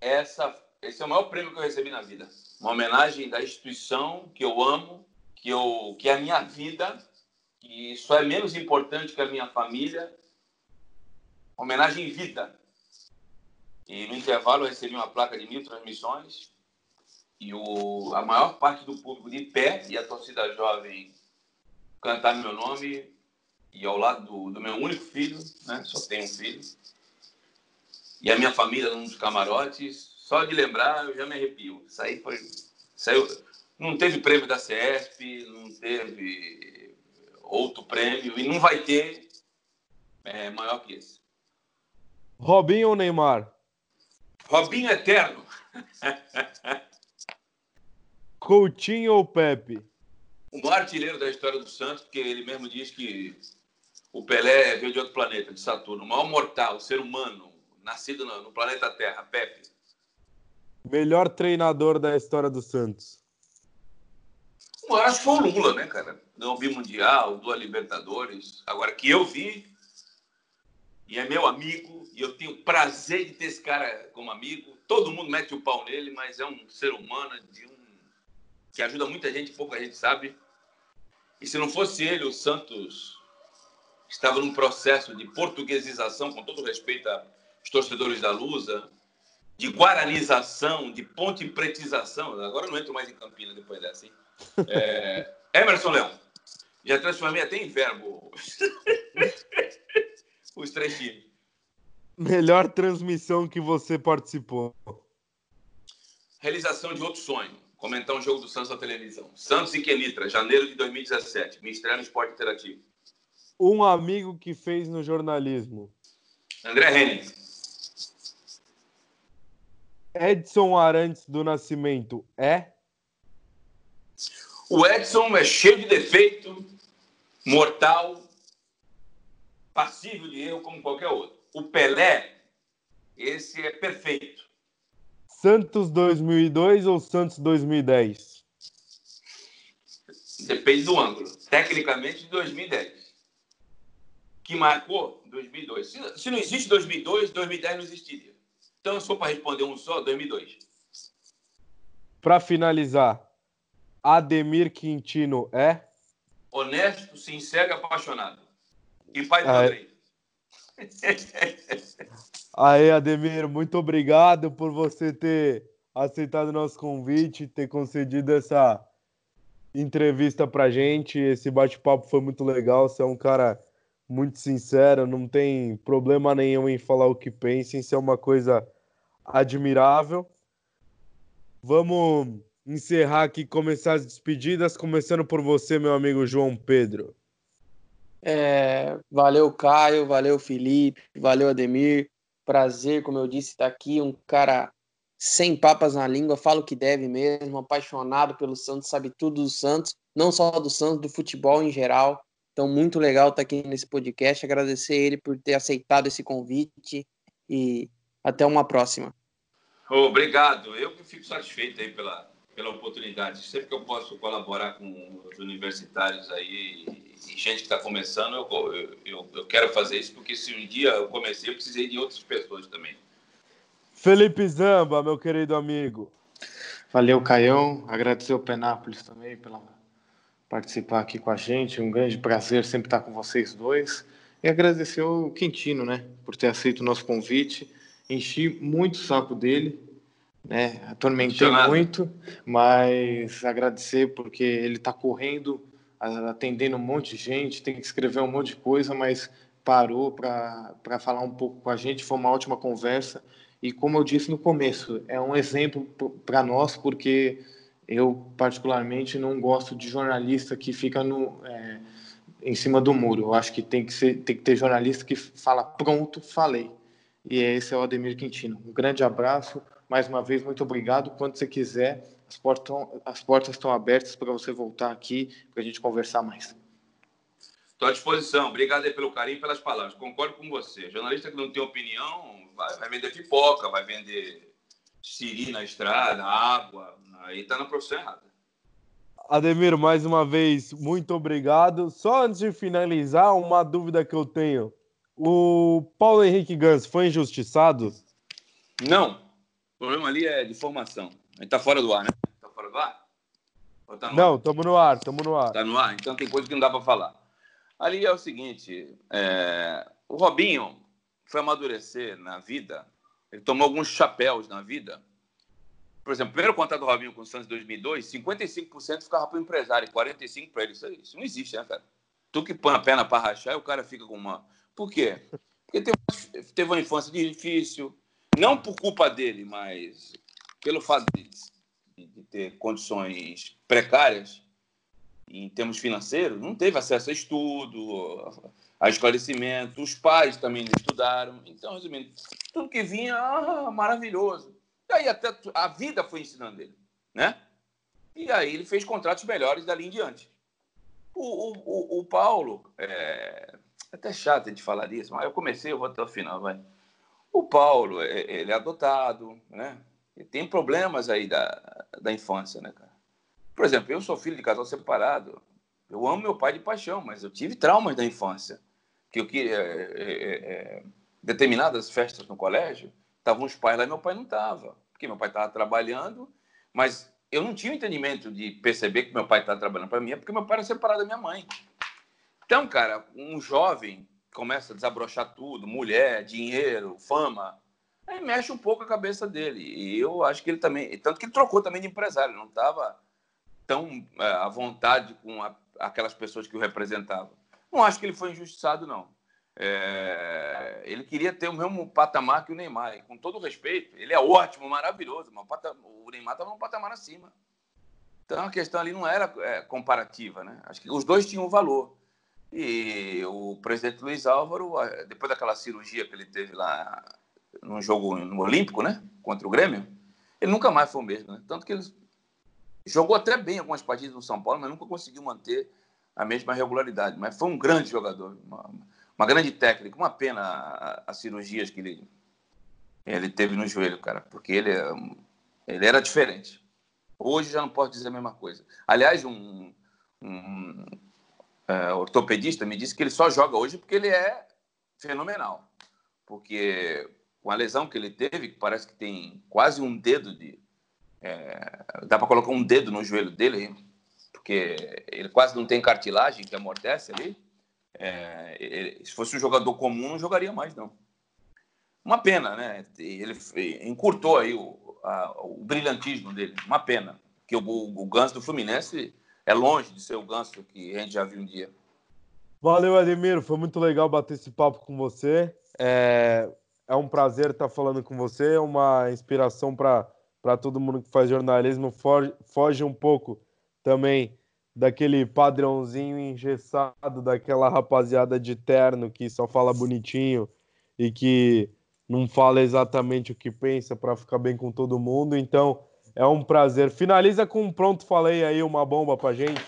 Essa, esse é o maior prêmio que eu recebi na vida. Uma homenagem da instituição que eu amo, que, eu, que é a minha vida, que só é menos importante que a minha família. Homenagem em vida. E no intervalo eu recebi uma placa de mil transmissões e o, a maior parte do público de pé e a torcida jovem cantar meu nome e ao lado do, do meu único filho, né? Só tenho um filho. E a minha família num dos camarotes. Só de lembrar eu já me arrepio. Isso aí foi. Saiu, não teve prêmio da CF, não teve outro prêmio e não vai ter é, maior que esse. Robinho ou Neymar? Robinho eterno. Coutinho ou Pepe? O maior artilheiro da história do Santos, porque ele mesmo diz que o Pelé veio de outro planeta, de Saturno. O maior mortal, ser humano, nascido no, no planeta Terra, Pepe. Melhor treinador da história do Santos? Maior acho que foi o Lula, né, cara? Não vi Mundial, duas Libertadores. Agora, que eu vi, e é meu amigo, e eu tenho prazer de ter esse cara como amigo. Todo mundo mete o pau nele, mas é um ser humano de um que ajuda muita gente, pouca gente sabe. E se não fosse ele, o Santos estava num processo de portuguesização, com todo respeito aos torcedores da Lusa, de guaranização, de ponte pretização. Agora eu não entro mais em Campinas depois dessa, hein? É... Emerson Leão, já transformei até em verbo os três times. Melhor transmissão que você participou? Realização de outro sonho. Comentar um jogo do Santos na televisão. Santos e Kenitra, janeiro de 2017. Me estreia no Esporte Interativo. Um amigo que fez no jornalismo. André Henning. Edson Arantes do Nascimento é? O Edson é cheio de defeito, mortal, passível de erro como qualquer outro. O Pelé, esse é perfeito. Santos 2002 ou Santos 2010? Depende do ângulo. Tecnicamente, de 2010. Que marcou 2002. Se, se não existe 2002, 2010 não existiria. Então, se for para responder um só, 2002. Para finalizar, Ademir Quintino é? Honesto, sincero e apaixonado. E pai do Andrei. Aí, Ademir, muito obrigado por você ter aceitado o nosso convite, ter concedido essa entrevista pra gente. Esse bate-papo foi muito legal. Você é um cara muito sincero, não tem problema nenhum em falar o que pensa, isso é uma coisa admirável. Vamos encerrar aqui, começar as despedidas, começando por você, meu amigo João Pedro. É, valeu, Caio, valeu, Felipe, valeu, Ademir. Prazer, como eu disse, estar tá aqui. Um cara sem papas na língua, fala o que deve mesmo, apaixonado pelo Santos, sabe tudo do Santos, não só do Santos, do futebol em geral. Então, muito legal estar tá aqui nesse podcast. Agradecer ele por ter aceitado esse convite e até uma próxima. Obrigado. Eu que fico satisfeito aí pela, pela oportunidade. Sempre que eu posso colaborar com os universitários aí e gente que está começando, eu, eu, eu, quero fazer isso, porque se um dia eu comecei, eu precisei de outras pessoas também. Felipe Zamba, meu querido amigo. Valeu, Caião. Agradecer ao Penápolis também pela, participar aqui com a gente. Um grande prazer sempre estar com vocês dois. E agradecer ao Quintino, né, por ter aceito o nosso convite. Enchi muito o saco dele, né, atormentei muito, mas agradecer porque ele está correndo, atendendo um monte de gente, tem que escrever um monte de coisa, mas parou para falar um pouco com a gente. Foi uma ótima conversa. E como eu disse no começo, é um exemplo para nós, porque eu, particularmente, não gosto de jornalista que fica no, é, em cima do muro. Eu acho que tem que, ser, tem que ter jornalista que fala, pronto, falei. E esse é o Ademir Quintino. Um grande abraço. Mais uma vez, muito obrigado. Quando você quiser, as portas, as portas estão abertas para você voltar aqui, para a gente conversar mais. Estou à disposição. Obrigado aí pelo carinho e pelas palavras. Concordo com você. Jornalista que não tem opinião vai, vai vender pipoca, vai vender siri na estrada, água. Aí está na profissão errada. Ademir, mais uma vez, muito obrigado. Só antes de finalizar, uma dúvida que eu tenho. O Paulo Henrique Gans foi injustiçado? Não. O problema ali é de formação. A gente tá fora do ar, né? Tá fora do ar? Tá não, estamos no ar, estamos no ar. Tá no ar? Então tem coisa que não dá para falar. Ali é o seguinte: é... o Robinho foi amadurecer na vida, ele tomou alguns chapéus na vida. Por exemplo, o primeiro contrato do Robinho com o Santos em 2002, 55% ficava para o empresário e 45% para ele. Isso, isso não existe, né, cara? Tu que põe a perna para rachar e o cara fica com uma. Por quê? Porque teve teve uma infância difícil, não por culpa dele, mas pelo fato de, de ter condições precárias em termos financeiros, não teve acesso a estudo, a esclarecimento, os pais também estudaram. Então, resumindo, tudo que vinha, ah, maravilhoso. E aí até a vida foi ensinando ele, né? E aí ele fez contratos melhores dali em diante. O, o, o Paulo, é, é até chato gente falar disso, mas eu comecei, eu vou até o final, vai. O Paulo, é, ele é adotado, né? Ele tem problemas aí da, da infância, né, cara? Por exemplo, eu sou filho de casal separado. Eu amo meu pai de paixão, mas eu tive traumas da infância. Que eu que é, é, é, determinadas festas no colégio, estavam os pais lá e meu pai não estava. Porque meu pai estava trabalhando, mas eu não tinha o entendimento de perceber que meu pai estava trabalhando para mim, porque meu pai era separado da minha mãe. Então, cara, um jovem começa a desabrochar tudo, mulher, dinheiro, fama, aí mexe um pouco a cabeça dele. E eu acho que ele também, tanto que ele trocou também de empresário, não estava tão é, à vontade com a, aquelas pessoas que o representavam. Não acho que ele foi injustiçado, não. É, ele queria ter o mesmo patamar que o Neymar. E, com todo respeito, ele é ótimo, maravilhoso, mas o Neymar estava num patamar acima. Então a questão ali não era é, comparativa, né? Acho que os dois tinham valor. E o presidente Luiz Álvaro, depois daquela cirurgia que ele teve lá no jogo no Olímpico, né? Contra o Grêmio, ele nunca mais foi o mesmo, né? Tanto que ele jogou até bem algumas partidas no São Paulo, mas nunca conseguiu manter a mesma regularidade. Mas foi um grande jogador, uma, uma grande técnica. Uma pena as cirurgias que ele, ele teve no joelho, cara, porque ele, ele era diferente. Hoje já não posso dizer a mesma coisa. Aliás, um, um uh, ortopedista me disse que ele só joga hoje porque ele é fenomenal. Porque com a lesão que ele teve, que parece que tem quase um dedo de. É, dá para colocar um dedo no joelho dele, porque ele quase não tem cartilagem que amortece ali. É, ele, se fosse um jogador comum, não jogaria mais, não. Uma pena, né? Ele encurtou aí o, a, o brilhantismo dele. Uma pena. Porque o, o Ganso do Fluminense é longe de ser o Ganso que a gente já viu um dia. Valeu, Ademiro. Foi muito legal bater esse papo com você. É, é um prazer estar falando com você, é uma inspiração para todo mundo que faz jornalismo. Foge, foge um pouco também daquele padrãozinho engessado daquela rapaziada de terno que só fala bonitinho e que não fala exatamente o que pensa para ficar bem com todo mundo. Então, é um prazer. Finaliza com um pronto falei aí, uma bomba pra gente.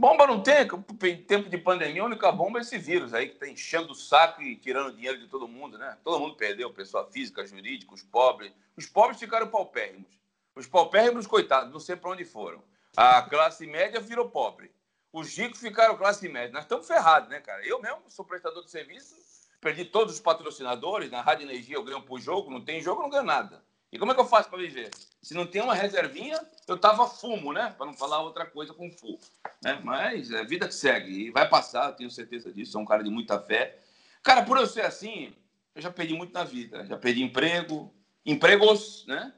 Bomba não tem, em tempo de pandemia, a única bomba é esse vírus aí que tá enchendo o saco e tirando dinheiro de todo mundo, né? Todo mundo perdeu, pessoa física, jurídica, os pobres. Os pobres ficaram paupérrimos. Os paupérrimos, coitados, não sei para onde foram. A classe média virou pobre. Os ricos ficaram classe média. Nós estamos ferrados, né, cara? Eu mesmo sou prestador de serviço, perdi todos os patrocinadores. Na Rádio Energia eu ganho por jogo, não tem jogo, não ganho nada. E como é que eu faço para viver? Se não tem uma reservinha, eu tava fumo, né? Para não falar outra coisa com fumo. Né? Mas é vida que segue. E vai passar, tenho certeza disso. Sou um cara de muita fé. Cara, por eu ser assim, eu já perdi muito na vida. Já perdi emprego, empregos, né?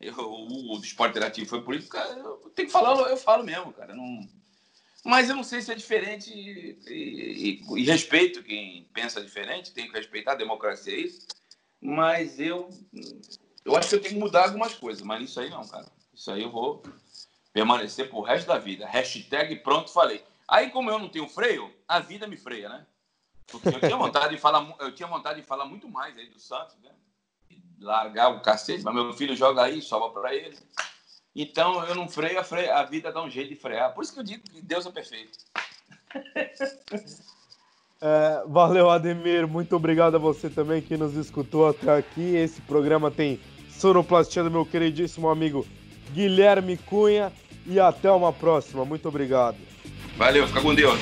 Eu, o, o esporte interativo foi por isso, cara. Eu tenho que falar, eu falo mesmo, cara. Não... Mas eu não sei se é diferente e, e, e, respeito quem pensa diferente, tem que respeitar a democracia, é isso. Mas eu, eu acho que eu tenho que mudar algumas coisas, mas isso aí não, cara. Isso aí eu vou permanecer pro resto da vida. Hashtag pronto, falei. Aí, como eu não tenho freio, a vida me freia, né? Porque eu tinha vontade de falar, eu tinha vontade de falar muito mais aí do Santos, né? Largar o cacete, mas meu filho joga aí, sobra para ele. Então eu não freio, a, freio, a vida dá um jeito de frear. Por isso que eu digo que Deus é perfeito. É, valeu, Ademir. Muito obrigado a você também que nos escutou até aqui. Esse programa tem sonoplastia do meu queridíssimo amigo Guilherme Cunha. E até uma próxima. Muito obrigado. Valeu, fica com Deus.